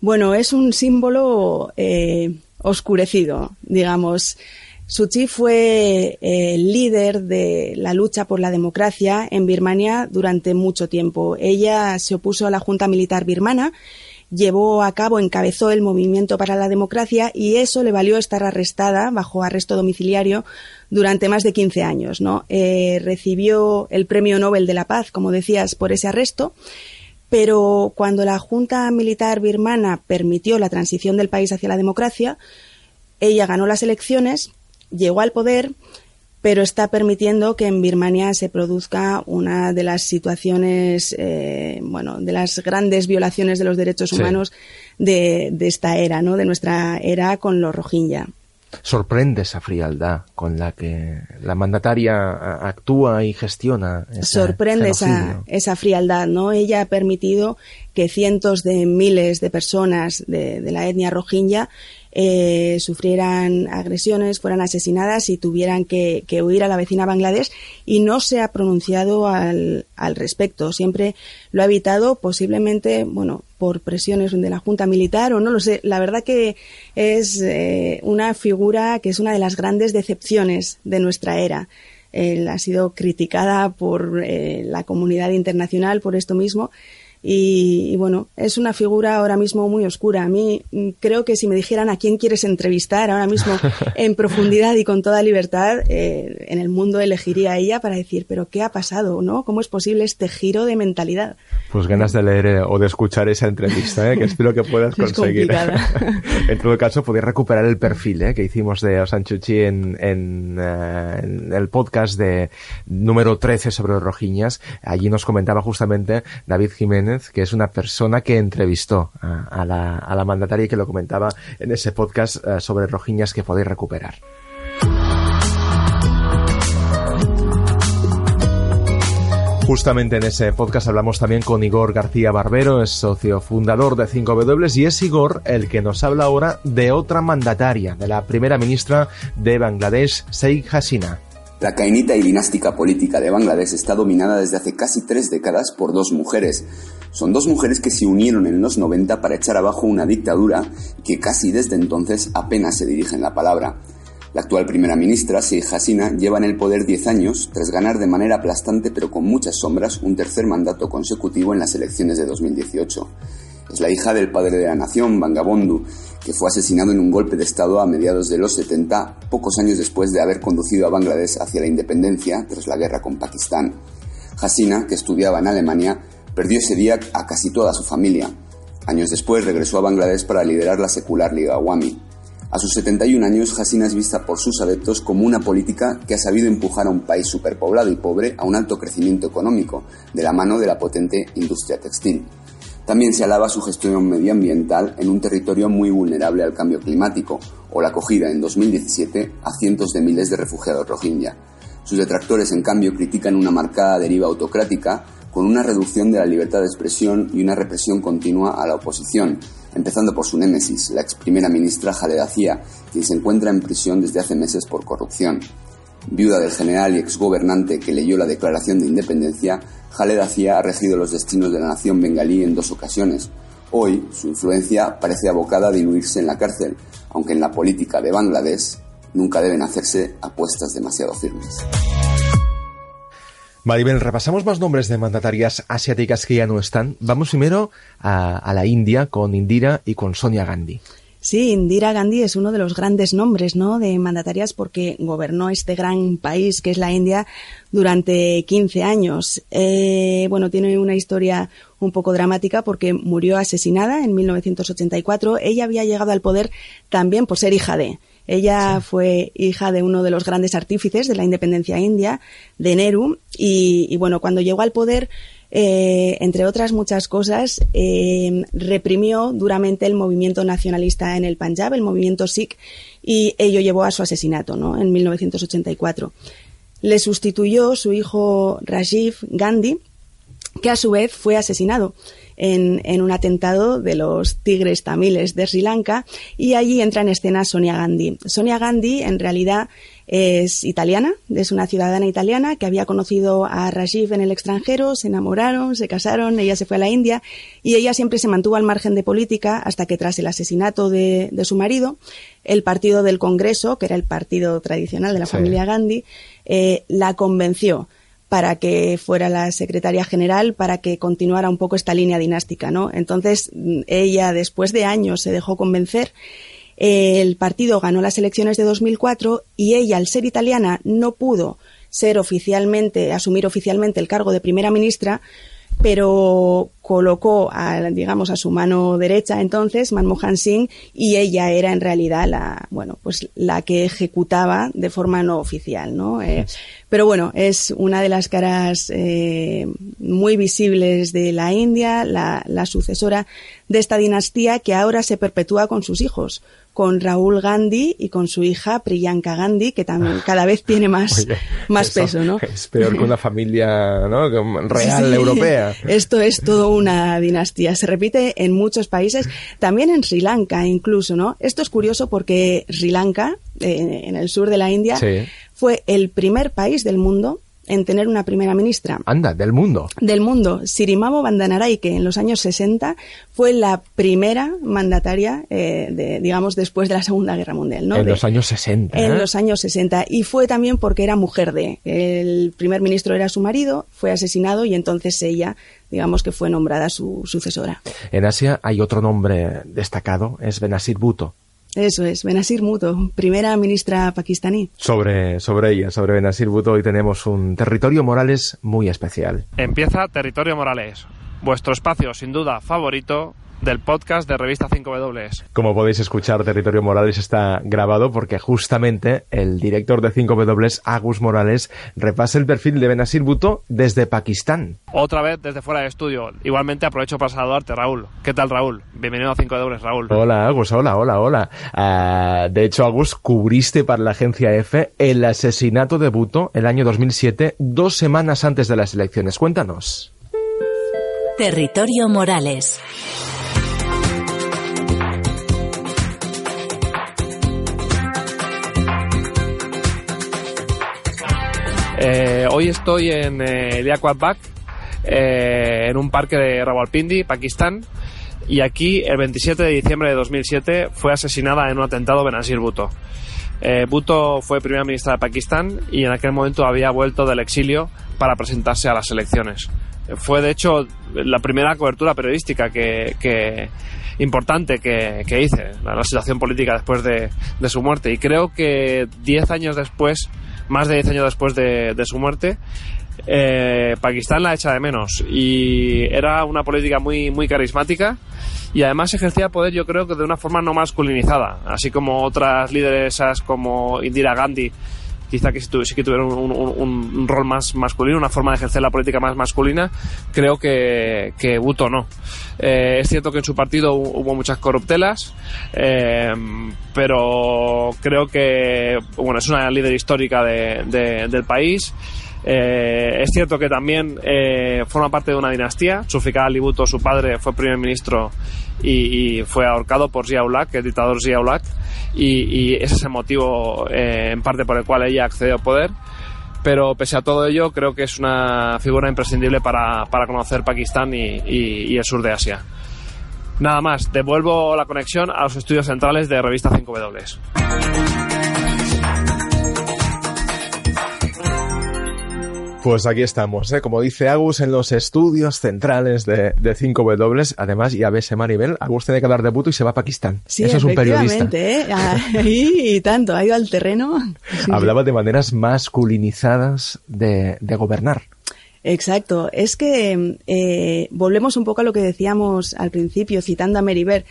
Bueno, es un símbolo eh, oscurecido, digamos. Suu Kyi fue eh, el líder de la lucha por la democracia en Birmania durante mucho tiempo. Ella se opuso a la Junta Militar birmana llevó a cabo, encabezó el movimiento para la democracia y eso le valió estar arrestada bajo arresto domiciliario durante más de 15 años. ¿no? Eh, recibió el Premio Nobel de la Paz, como decías, por ese arresto. Pero cuando la Junta Militar birmana permitió la transición del país hacia la democracia, ella ganó las elecciones, llegó al poder pero está permitiendo que en Birmania se produzca una de las situaciones, eh, bueno, de las grandes violaciones de los derechos humanos de, esta era, ¿no? De nuestra era con los Rohingya. Sorprende esa frialdad con la que la mandataria actúa y gestiona. Sorprende esa, esa, frialdad, ¿no? Ella ha permitido que cientos de miles de personas de, de la etnia rohingya eh, sufrieran agresiones, fueran asesinadas y tuvieran que, huir a la vecina Bangladesh y no se ha pronunciado al, al respecto. Siempre lo ha evitado, posiblemente, bueno, por presiones de la Junta Militar o no lo sé. La verdad que es eh, una figura que es una de las grandes decepciones de nuestra era. Él ha sido criticada por eh, la comunidad internacional por esto mismo y, bueno, es una figura ahora mismo muy oscura. A mí mm, creo que si me dijeran a quién quieres entrevistar ahora mismo en profundidad y con toda libertad, eh, en el mundo elegiría a ella para decir, pero ¿qué ha pasado? ¿no? ¿Cómo es posible este giro de mentalidad? Pues ganas de leer eh, o de escuchar esa entrevista, ¿eh? que espero que puedas conseguir. en todo caso, podéis recuperar el perfil que hicimos de Osanchuchi en, en, en, el podcast de número 13 sobre los rojiñas. Allí nos comentaba justamente David Jiménez que es una persona que entrevistó a, la, mandataria y que lo comentaba en ese podcast eh, sobre rojiñas que podéis recuperar. Justamente en ese podcast hablamos también con Igor García Barbero, es socio fundador de 5W y es Igor el que nos habla ahora de otra mandataria, de la primera ministra de Bangladesh, Sheikh Hasina. La cainita y dinástica política de Bangladesh está dominada desde hace casi tres décadas por dos mujeres. Son dos mujeres que se unieron en los 90 para echar abajo una dictadura que casi desde entonces apenas se dirigen la palabra. La actual primera ministra, Sheikh Hasina, lleva en el poder 10 años tras ganar de manera aplastante pero con muchas sombras un tercer mandato consecutivo en las elecciones de 2018. Es la hija del padre de la nación, Bangabondu, que fue asesinado en un golpe de Estado a mediados de los 70, pocos años después de haber conducido a Bangladesh hacia la independencia tras la guerra con Pakistán. Hasina, que estudiaba en Alemania, perdió ese día a casi toda su familia. Años después regresó a Bangladesh para liderar la secular Liga Awami. A sus 71 años, Hasina es vista por sus adeptos como una política que ha sabido empujar a un país superpoblado y pobre a un alto crecimiento económico, de la mano de la potente industria textil. También se alaba su gestión medioambiental en un territorio muy vulnerable al cambio climático, o la acogida en 2017 a cientos de miles de refugiados rohingya. Sus detractores, en cambio, critican una marcada deriva autocrática con una reducción de la libertad de expresión y una represión continua a la oposición, empezando por su némesis, la ex primera ministra Jaleda Zia, quien se encuentra en prisión desde hace meses por corrupción. Viuda del general y exgobernante que leyó la Declaración de Independencia, Khaled Azia ha regido los destinos de la nación bengalí en dos ocasiones. Hoy, su influencia parece abocada a diluirse en la cárcel, aunque en la política de Bangladesh nunca deben hacerse apuestas demasiado firmes. Maribel, repasamos más nombres de mandatarias asiáticas que ya no están. Vamos primero a la India con Indira y con Sonia Gandhi. Sí, Indira Gandhi es uno de los grandes nombres, ¿no? De mandatarias porque gobernó este gran país que es la India durante 15 años. Eh, bueno, tiene una historia un poco dramática porque murió asesinada en 1984. Ella había llegado al poder también por ser hija de. Ella fue hija de uno de los grandes artífices de la independencia india, de Nehru, y bueno, cuando llegó al poder eh, entre otras muchas cosas, eh, reprimió duramente el movimiento nacionalista en el Punjab, el movimiento Sikh, y ello llevó a su asesinato ¿no? en 1984. Le sustituyó su hijo Rajiv Gandhi, que a su vez fue asesinado en, en, un atentado de los tigres tamiles de Sri Lanka y allí entra en escena Sonia Gandhi. Sonia Gandhi en realidad es italiana, es una ciudadana italiana que había conocido a Rajiv en el extranjero, se enamoraron, se casaron, ella se fue a la India y ella siempre se mantuvo al margen de política hasta que tras el asesinato de, su marido, el partido del Congreso, que era el partido tradicional de la familia Gandhi, eh, la convenció para que fuera la secretaria general, para que continuara un poco esta línea dinástica, ¿no? Entonces, ella, después de años, se dejó convencer el partido ganó las elecciones de 2004 y ella, al ser italiana, no pudo ser oficialmente, asumir oficialmente el cargo de primera ministra, pero colocó a, digamos, a su mano derecha entonces Manmohan Singh y ella era en realidad la, bueno, pues la que ejecutaba de forma no oficial, ¿no? Eh, pero bueno, es una de las caras eh, muy visibles de la India, la, la sucesora de esta dinastía que ahora se perpetúa con sus hijos con Raúl Gandhi y con su hija Priyanka Gandhi, que también cada vez tiene más, más peso, ¿no? Es peor que una familia ¿no? real europea. Esto es todo una dinastía. Se repite en muchos países, también en Sri Lanka incluso, ¿no? Esto es curioso porque Sri Lanka, eh, en el sur de la India, fue el primer país del mundo en tener una primera ministra. Anda, del mundo. Del mundo. Sirimavo Bandanaray, que en los años 60 fue la primera mandataria, eh, de, digamos, después de la Segunda Guerra Mundial. ¿no? En los años 60. En ¿eh? los años 60. Y fue también porque era mujer de. El primer ministro era su marido, fue asesinado y entonces ella digamos que fue nombrada su sucesora. En Asia hay otro nombre destacado, es Benazir Bhutto. Eso es, Benazir Bhutto, primera ministra pakistaní. Sobre, sobre ella, sobre Benazir Bhutto, hoy tenemos un territorio Morales muy especial. Empieza Territorio Morales, vuestro espacio sin duda favorito del podcast de Revista 5W. Como podéis escuchar, Territorio Morales está grabado porque justamente el director de 5W, Agus Morales, repasa el perfil de Benazir Bhutto desde Pakistán. Otra vez desde fuera de estudio. Igualmente aprovecho para saludarte, Raúl. ¿Qué tal, Raúl? Bienvenido a 5W, Raúl. Hola, Agus. Hola, hola, hola. Ah, de hecho, Agus, cubriste para la agencia EFE el asesinato de Bhutto el año 2007, dos semanas antes de las elecciones. Cuéntanos. Territorio Morales. Eh, hoy estoy en eh, el eh, en un parque de Rawalpindi, Pakistán, y aquí el 27 de diciembre de 2007 fue asesinada en un atentado Benazir Bhutto. Eh, Bhutto fue primera ministra de Pakistán y en aquel momento había vuelto del exilio para presentarse a las elecciones. Fue de hecho la primera cobertura periodística que, importante que, hice, la, situación política después de, de su muerte. Y creo que diez años después más de 10 años después de, su muerte, eh, Pakistán la echa de menos. Y era una política muy muy carismática y además ejercía poder yo creo que de una forma no masculinizada así como otras lideresas como Indira Gandhi quizá que sí, que tuvieron un, rol más masculino, una forma de ejercer la política más masculina, creo que, que Bhutto no. Eh, es cierto que en su partido hubo muchas corruptelas, eh, pero creo que bueno, es una líder histórica del país. Eh, es cierto que también forma parte de una dinastía. Zulfikar Libuto, su padre, fue primer ministro y, fue ahorcado por Zia el dictador Zia y, ese es el motivo eh, en parte por el cual ella accedió al poder. Pero pese a todo ello, creo que es una figura imprescindible para, para conocer Pakistán y, y el sur de Asia. Nada más, devuelvo la conexión a los estudios centrales de Revista 5W. Pues aquí estamos, ¿eh? como dice Agus, en los estudios centrales de, de 5W. Además, ya ves, Maribel, Agus tiene que hablar de Buto y se va a Pakistán. Sí, Eso es un periodista. ¿eh? Ahí y tanto, ha ido al terreno. Hablaba de maneras masculinizadas de, de gobernar. Exacto. Es que eh, volvemos un poco a lo que decíamos al principio, citando a Meribel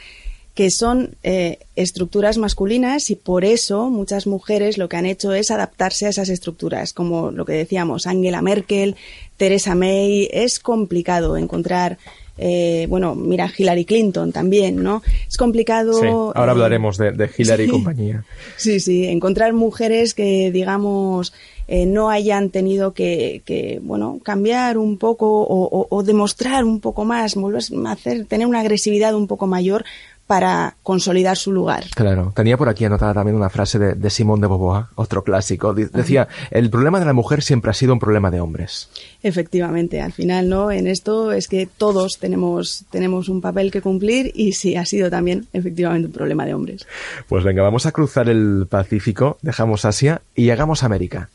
que son eh, estructuras masculinas y por eso muchas mujeres lo que han hecho es adaptarse a esas estructuras, como lo que decíamos, Angela Merkel, Theresa May, es complicado encontrar eh, bueno, mira, Hillary Clinton también, ¿no? Es complicado. Sí, ahora eh, hablaremos de, Hillary y compañía. Sí, sí, encontrar mujeres que, digamos, no hayan tenido que, bueno, cambiar un poco o, o, demostrar un poco más, volver a hacer, tener una agresividad un poco mayor para consolidar su lugar. Claro, tenía por aquí anotada también una frase de, de Simón de Beauvoir, otro clásico. Decía, el problema de la mujer siempre ha sido un problema de hombres. Efectivamente, al final, ¿no? En esto es que todos tenemos, tenemos un papel que cumplir y sí, ha sido también efectivamente un problema de hombres. Pues venga, vamos a cruzar el Pacífico, dejamos Asia y llegamos a América.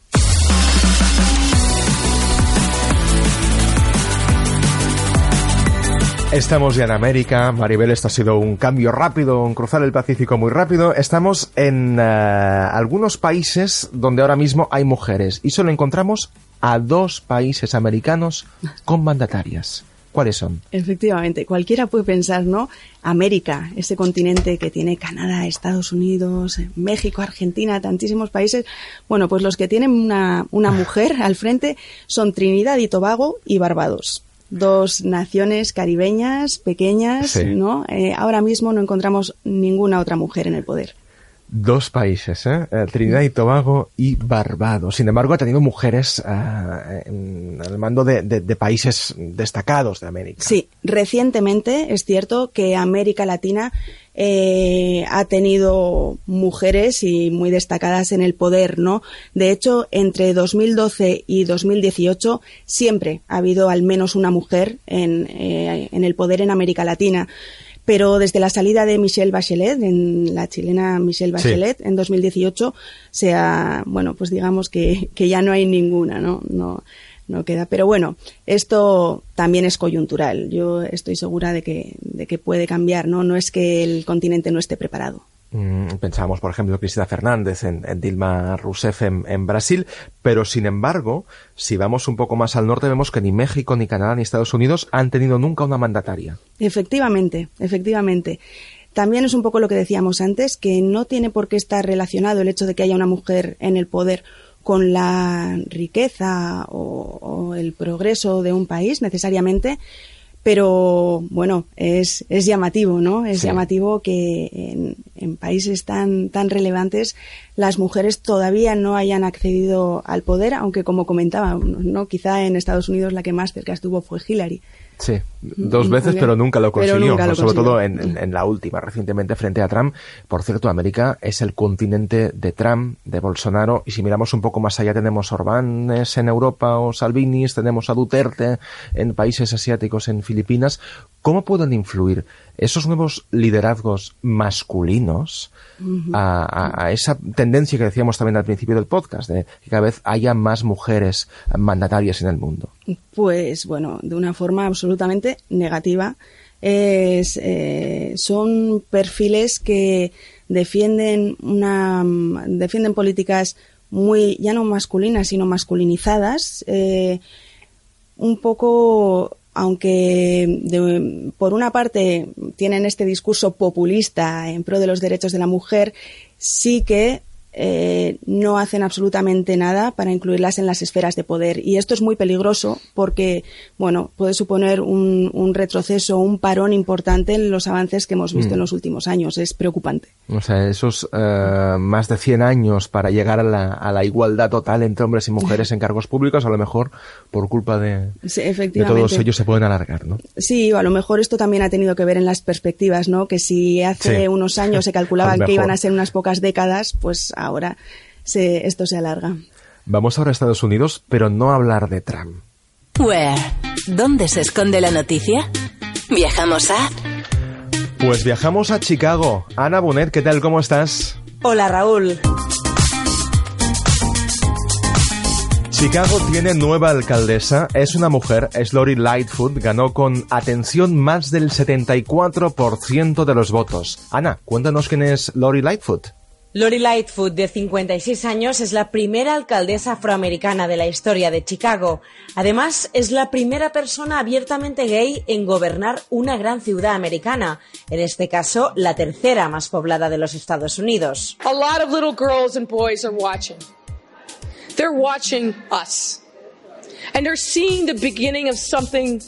Estamos ya en América, Maribel, esto ha sido un cambio rápido, un cruzar el Pacífico muy rápido. Estamos en eh, algunos países donde ahora mismo hay mujeres y solo encontramos a dos países americanos con mandatarias. ¿Cuáles son? Efectivamente, cualquiera puede pensar, ¿no? América, ese continente que tiene Canadá, Estados Unidos, México, Argentina, tantísimos países. Bueno, pues los que tienen una, una mujer al frente son Trinidad y Tobago y Barbados dos naciones caribeñas pequeñas, ¿no? Eh, ahora mismo no encontramos ninguna otra mujer en el poder. Dos países, ¿eh? ¿eh? Trinidad y Tobago y Barbados. Sin embargo, ha tenido mujeres en el mando de, de, de, países destacados de América. Sí, recientemente es cierto que América Latina eh, ha tenido mujeres y muy destacadas en el poder, ¿no? De hecho, entre 2012 y 2018 siempre ha habido al menos una mujer en, eh, en el poder en América Latina pero desde la salida de Michelle Bachelet, en la chilena Michelle Bachelet, sí. en 2018, se ha, bueno, pues digamos que, que ya no hay ninguna, ¿no? No, no queda. Pero bueno, esto también es coyuntural. Yo estoy segura de que, de que puede cambiar, ¿no? No es que el continente no esté preparado. Mm, pensábamos, por ejemplo, Cristina Fernández en, en Dilma Rousseff en, en, Brasil, pero sin embargo, si vamos un poco más al norte, vemos que ni México, ni Canadá, ni Estados Unidos han tenido nunca una mandataria. Efectivamente, efectivamente. También es un poco lo que decíamos antes, que no tiene por qué estar relacionado el hecho de que haya una mujer en el poder con la riqueza o, o el progreso de un país necesariamente, pero bueno, es, es llamativo, ¿no? Es sí. llamativo que en, en, países tan, tan relevantes las mujeres todavía no hayan accedido al poder, aunque como comentaba, ¿no? Quizá en Estados Unidos la que más cerca estuvo fue Hillary. Sí, dos veces, pero nunca lo consiguió, nunca lo sobre consiguió. todo en, en, en, la última, recientemente frente a Trump. Por cierto, América es el continente de Trump, de Bolsonaro, y si miramos un poco más allá tenemos Orbánes en Europa o Salvinis, tenemos a Duterte en países asiáticos, en Filipinas. ¿Cómo pueden influir esos nuevos liderazgos masculinos uh -huh. a, a, a, esa tendencia que decíamos también al principio del podcast, de que cada vez haya más mujeres mandatarias en el mundo? Pues bueno, de una forma absolutamente negativa. Es, eh, son perfiles que defienden una defienden políticas muy ya no masculinas sino masculinizadas eh, un poco aunque de, por una parte tienen este discurso populista en pro de los derechos de la mujer, sí que eh, no hacen absolutamente nada para incluirlas en las esferas de poder. Y esto es muy peligroso porque, bueno, puede suponer un, un retroceso, un parón importante en los avances que hemos visto mm. en los últimos años. Es preocupante. O sea, esos uh, más de 100 años para llegar a la, a la, igualdad total entre hombres y mujeres en cargos públicos, a lo mejor por culpa de, sí, de todos ellos se pueden alargar, ¿no? Sí, a lo mejor esto también ha tenido que ver en las perspectivas, ¿no? Que si hace sí. unos años se calculaban que iban a ser unas pocas décadas, pues ahora se, esto se alarga. Vamos ahora a Estados Unidos, pero no a hablar de Trump. Where? ¿Dónde se esconde la noticia? Viajamos a... Pues viajamos a Chicago. Ana Bonet, ¿qué tal? ¿Cómo estás? Hola, Raúl. Chicago tiene nueva alcaldesa, es una mujer, es Lori Lightfoot, ganó con atención más del 74% de los votos. Ana, cuéntanos quién es Lori Lightfoot. Lori Lightfoot, de 56 años, es la primera alcaldesa afroamericana de la historia de Chicago. Además, es la primera persona abiertamente gay en gobernar una gran ciudad americana, en este caso, la tercera más poblada de los Estados Unidos. A lot of little girls and boys are watching. They're watching us. And they're seeing the beginning of something,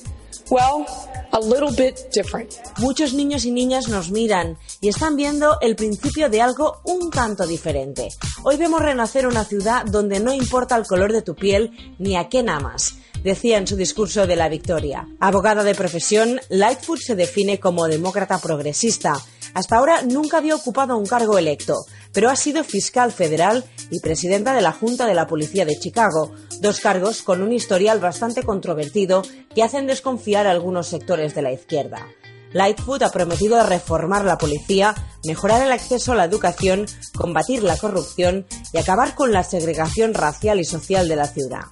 well, a little bit different. Muchos niños y niñas nos miran y están viendo el principio de algo un tanto diferente. Hoy vemos renacer una ciudad donde no importa el color de tu piel ni a quién amas decía en su discurso de la victoria. Abogada de profesión, Lightfoot se define como demócrata progresista. Hasta ahora nunca había ocupado un cargo electo, pero ha sido fiscal federal y presidenta de la Junta de la Policía de Chicago, dos cargos con un historial bastante controvertido que hacen desconfiar a algunos sectores de la izquierda. Lightfoot ha prometido reformar la policía, mejorar el acceso a la educación, combatir la corrupción y acabar con la segregación racial y social de la ciudad.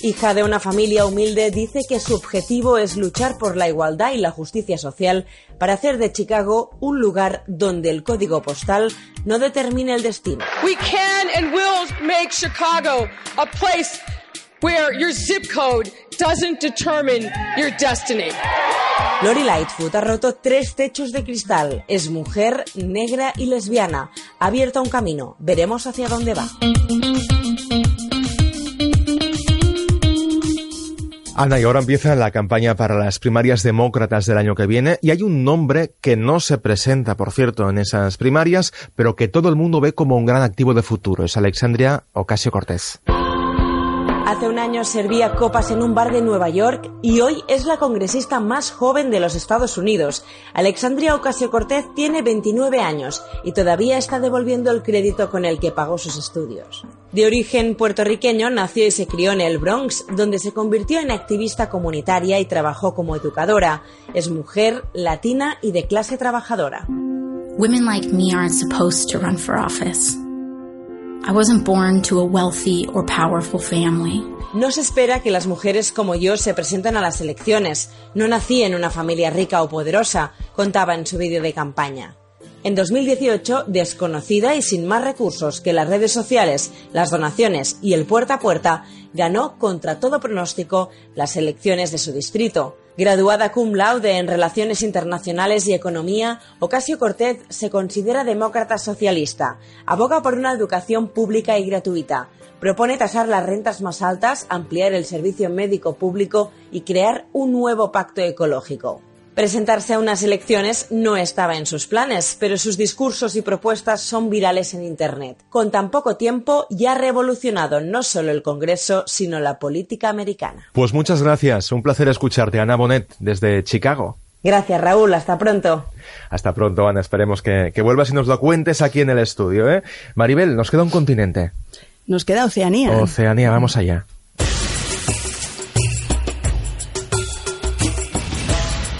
Hija de una familia humilde, dice que su objetivo es luchar por la igualdad y la justicia social para hacer de Chicago un lugar donde el código postal no determine el destino. We can and will make Chicago a place where your zip code doesn't determine your destiny. Lori Lightfoot ha roto tres techos de cristal. Es mujer, negra y lesbiana. Ha abierto un camino. Veremos hacia dónde va. Ana, y ahora empieza la campaña para las primarias demócratas del año que viene y hay un nombre que no se presenta, por cierto, en esas primarias, pero que todo el mundo ve como un gran activo de futuro. Es Alexandria Ocasio-Cortez. Hace un año servía copas en un bar de Nueva York y hoy es la congresista más joven de los Estados Unidos. Alexandria Ocasio-Cortez tiene 29 años y todavía está devolviendo el crédito con el que pagó sus estudios. De origen puertorriqueño, nació y se crió en el Bronx, donde se convirtió en activista comunitaria y trabajó como educadora. Es mujer, latina y de clase trabajadora. I wasn't born to a wealthy or powerful family. No se espera que las mujeres como yo se presenten a las elecciones. No nací en una familia rica o poderosa, contaba en su vídeo de campaña. En 2018, desconocida y sin más recursos que las redes sociales, las donaciones y el puerta a puerta, ganó contra todo pronóstico las elecciones de su distrito. Graduada cum laude en Relaciones Internacionales y Economía, Ocasio Cortez se considera demócrata socialista. Aboga por una educación pública y gratuita. Propone tasar las rentas más altas, ampliar el servicio médico público y crear un nuevo pacto ecológico. Presentarse a unas elecciones no estaba en sus planes, pero sus discursos y propuestas son virales en Internet. Con tan poco tiempo ya ha revolucionado no solo el Congreso, sino la política americana. Pues muchas gracias, un placer escucharte, Ana Bonet, desde Chicago. Gracias, Raúl. Hasta pronto. Hasta pronto, Ana. Esperemos que, vuelvas y nos lo cuentes aquí en el estudio. ¿eh? Maribel, nos queda un continente. Nos queda Oceanía. Oceanía, vamos allá.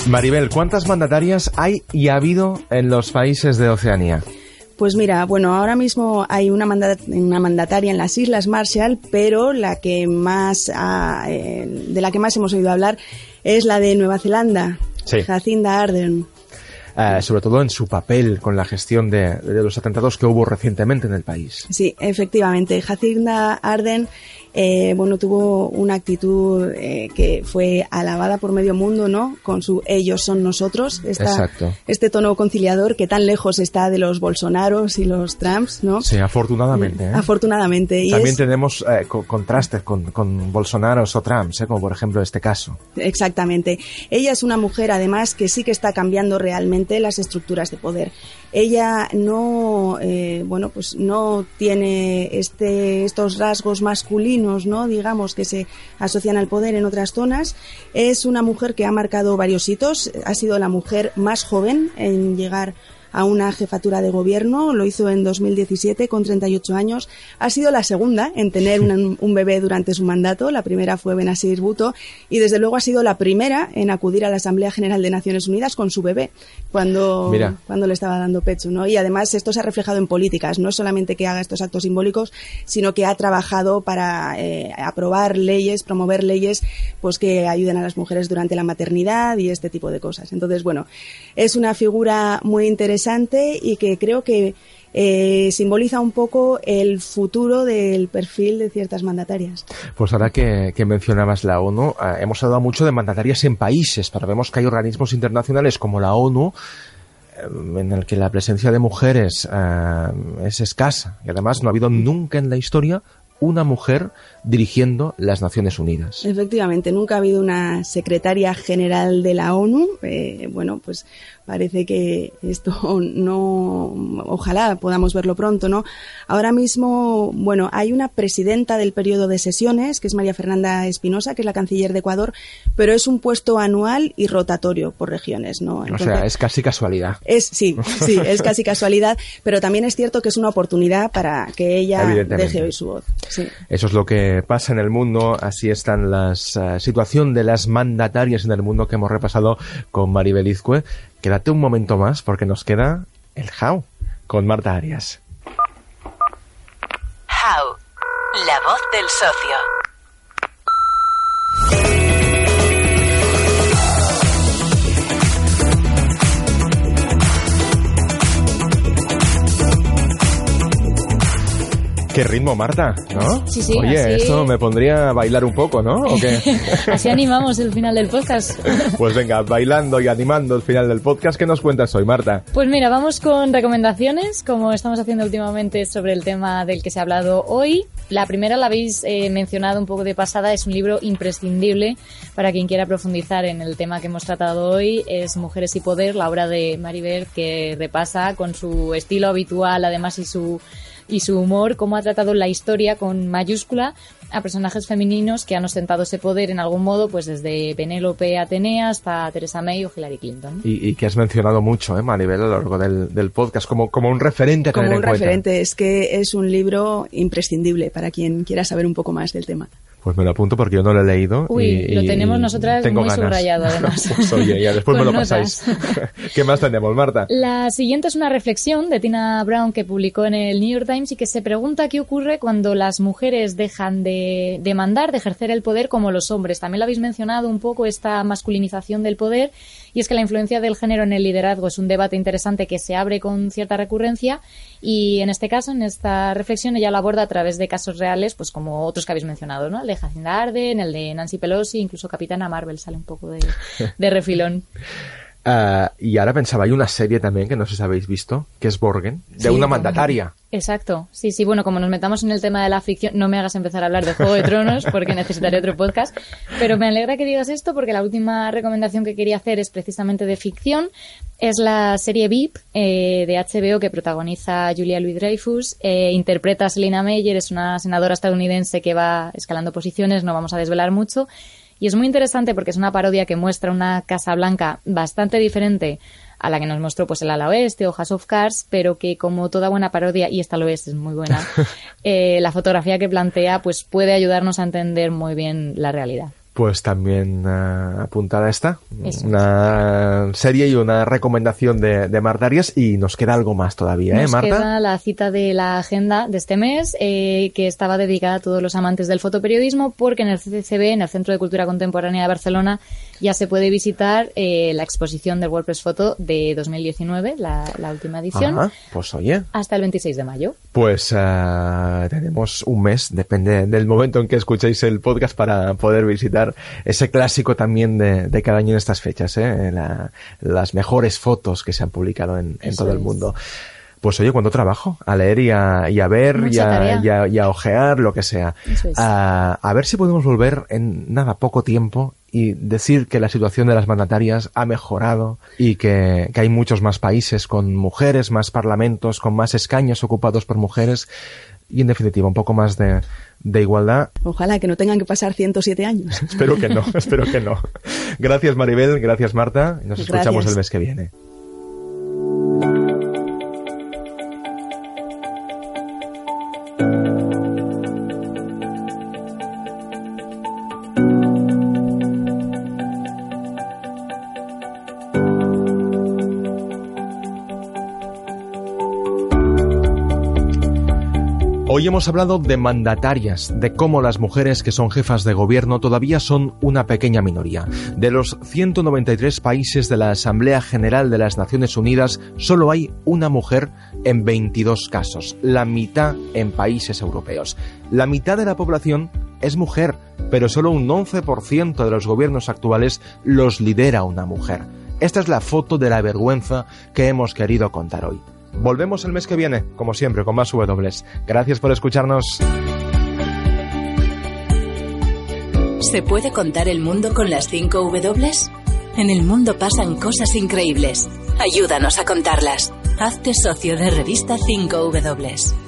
Maribel, ¿cuántas mandatarias hay y ha habido en los países de Oceanía? Pues mira, bueno, ahora mismo hay una, una mandataria en las Islas Marshall, pero la que más eh, de la que más hemos oído hablar es la de Nueva Zelanda, Jacinda Ardern. Eh, sobre todo en su papel con la gestión de, de, los atentados que hubo recientemente en el país. Sí, efectivamente. Jacinda Ardern eh, bueno, tuvo una actitud eh, que fue alabada por medio mundo, ¿no? Con su ellos son nosotros, este tono conciliador que tan lejos está de los Bolsonaros y los Trumps, ¿no? Sí, afortunadamente. ¿eh? Afortunadamente. También tenemos contrastes con, con Bolsonaros o Trumps, como por ejemplo este caso. Exactamente. Ella es una mujer, además, que sí que está cambiando realmente las estructuras de poder. Ella no, bueno, pues no tiene este, estos rasgos masculinos ¿no? digamos, que se asocian al poder en otras zonas. Es una mujer que ha marcado varios hitos. Ha sido la mujer más joven en llegar a una jefatura de gobierno, lo hizo en 2017 con 38 años. Ha sido la segunda en tener un, bebé durante su mandato, la primera fue Benazir Bhutto y desde luego ha sido la primera en acudir a la Asamblea General de Naciones Unidas con su bebé cuando, cuando le estaba dando pecho, ¿no? Y además esto se ha reflejado en políticas, no solamente que haga estos actos simbólicos, sino que ha trabajado para eh, aprobar leyes, promover leyes pues que ayuden a las mujeres durante la maternidad y este tipo de cosas. Entonces, bueno, es una figura muy interesante y que creo que eh, simboliza un poco el futuro del perfil de ciertas mandatarias. Pues ahora que, mencionabas la ONU, eh, hemos hablado mucho de mandatarias en países, pero vemos que hay organismos internacionales como la ONU eh, en el que la presencia de mujeres es escasa y además no ha habido nunca en la historia una mujer dirigiendo las Naciones Unidas. Efectivamente, nunca ha habido una secretaria general de la ONU. bueno, pues parece que esto no, ojalá podamos verlo pronto, ¿no? Ahora mismo, bueno, hay una presidenta del periodo de sesiones, que es María Fernanda Espinosa, que es la canciller de Ecuador, pero es un puesto anual y rotatorio por regiones, ¿no? o sea, es casi casualidad. Es, sí, sí, es casi casualidad, pero también es cierto que es una oportunidad para que ella deje oír su voz. Eso es lo que pasa en el mundo, así están las uh, situación de las mandatarias en el mundo que hemos repasado con Maribel Izcue. Quédate un momento más porque nos queda el How con Marta Arias. How, la voz del socio. Qué ritmo, Marta, ¿no? Sí, sí, Oye, así- esto me pondría a bailar un poco, ¿no? ¿O qué? Así animamos el final del podcast. Pues venga, bailando y animando el final del podcast, ¿qué nos cuentas hoy, Marta? Pues mira, vamos con recomendaciones, como estamos haciendo últimamente sobre el tema del que se ha hablado hoy. La primera la habéis eh, mencionado un poco de pasada, es un libro imprescindible para quien quiera profundizar en el tema que hemos tratado hoy. Es Mujeres y Poder, la obra de Maribel, que repasa con su estilo habitual, además, y su y su humor, cómo ha tratado la historia con mayúscula a personajes femeninos que han ostentado ese poder en algún modo, pues desde Penélope Atenea hasta Teresa May o Hillary Clinton. Y, y que has mencionado mucho, ¿eh, Maribel, a lo largo del, del podcast, como, como un referente a Como tener un en cuenta. referente, es que es un libro imprescindible para quien quiera saber un poco más del tema. Pues me lo apunto porque yo no lo he leído. Uy, y- lo tenemos nosotras tengo muy ganas. subrayado además. pues oye, ya después me lo notas. pasáis. ¿Qué más tenemos, Marta? La siguiente es una reflexión de Tina Brown que publicó en el New York Times y que se pregunta qué ocurre cuando las mujeres dejan de, de mandar, de ejercer el poder como los hombres. También lo habéis mencionado un poco esta masculinización del poder y es que la influencia del género en el liderazgo es un debate interesante que se abre con cierta recurrencia y en este caso, en esta reflexión, ella lo aborda a través de casos reales, pues como otros que habéis mencionado, ¿no? El de Jacinda Arden, el de Nancy Pelosi, incluso Capitana Marvel sale un poco de, de refilón. Y ahora pensaba, hay una serie también que no sé si habéis visto, que es Borgen, de Sí, una mandataria. Exacto, sí, sí, bueno, como nos metamos en el tema de la ficción, no me hagas empezar a hablar de Juego de Tronos porque necesitaré otro podcast, pero me alegra que digas esto porque la última recomendación que quería hacer es precisamente de ficción, es la serie VIP eh, de HBO que protagoniza Julia Louis-Dreyfus, eh, interpreta a Selina Meyer, es una senadora estadounidense que va escalando posiciones, no vamos a desvelar mucho, y es muy interesante porque es una parodia que muestra una Casa Blanca bastante diferente a la que nos mostró pues el ala oeste o House of Cards, pero que como toda buena parodia, y esta lo es, es muy buena, eh, la fotografía que plantea pues puede ayudarnos a entender muy bien la realidad. Pues también ah, apuntada está. Eso es. Una serie y una recomendación de, de Marta Arias y nos queda algo más todavía, ¿eh, Nos Marta? queda la cita de la agenda de este mes, eh, que estaba dedicada a todos los amantes del fotoperiodismo, porque en el CCCB, en el Centro de Cultura Contemporánea de Barcelona, ya se puede visitar eh, la exposición del WordPress Photo de 2019, la, la última edición, Ajá, pues oye, hasta el 26 de mayo. pues ah, tenemos un mes, depende del momento en que escuchéis el podcast para poder visitar ese clásico también de, de cada año en estas fechas, ¿eh? La- las mejores fotos que se han publicado en, en todo el mundo. Pues oye, cuánto trabajo, a leer y a, y a ver y a, y a- y a ojear, lo que sea. Eso es. a, a ver si podemos volver en nada, poco tiempo y decir que la situación de las mandatarias ha mejorado y que, que hay muchos más países con mujeres, más parlamentos, con más escaños ocupados por mujeres y en definitiva un poco más de, de igualdad. Ojalá que no tengan que pasar 107 años. Espero que no, espero que no. Gracias Maribel, gracias Marta, y nos Gracias. escuchamos el mes que viene. Hoy hemos hablado de mandatarias, de cómo las mujeres que son jefas de gobierno todavía son una pequeña minoría. De los 193 países de la Asamblea General de las Naciones Unidas, solo hay una mujer en 22 casos, la mitad en países europeos. La mitad de la población es mujer, pero solo un 11% de los gobiernos actuales los lidera una mujer. Esta es la foto de la vergüenza que hemos querido contar hoy. Volvemos el mes que viene, como siempre, con más W. Gracias por escucharnos. ¿Se puede contar el mundo con las 5 W? En el mundo pasan cosas increíbles. Ayúdanos a contarlas. Hazte socio de revista 5 W.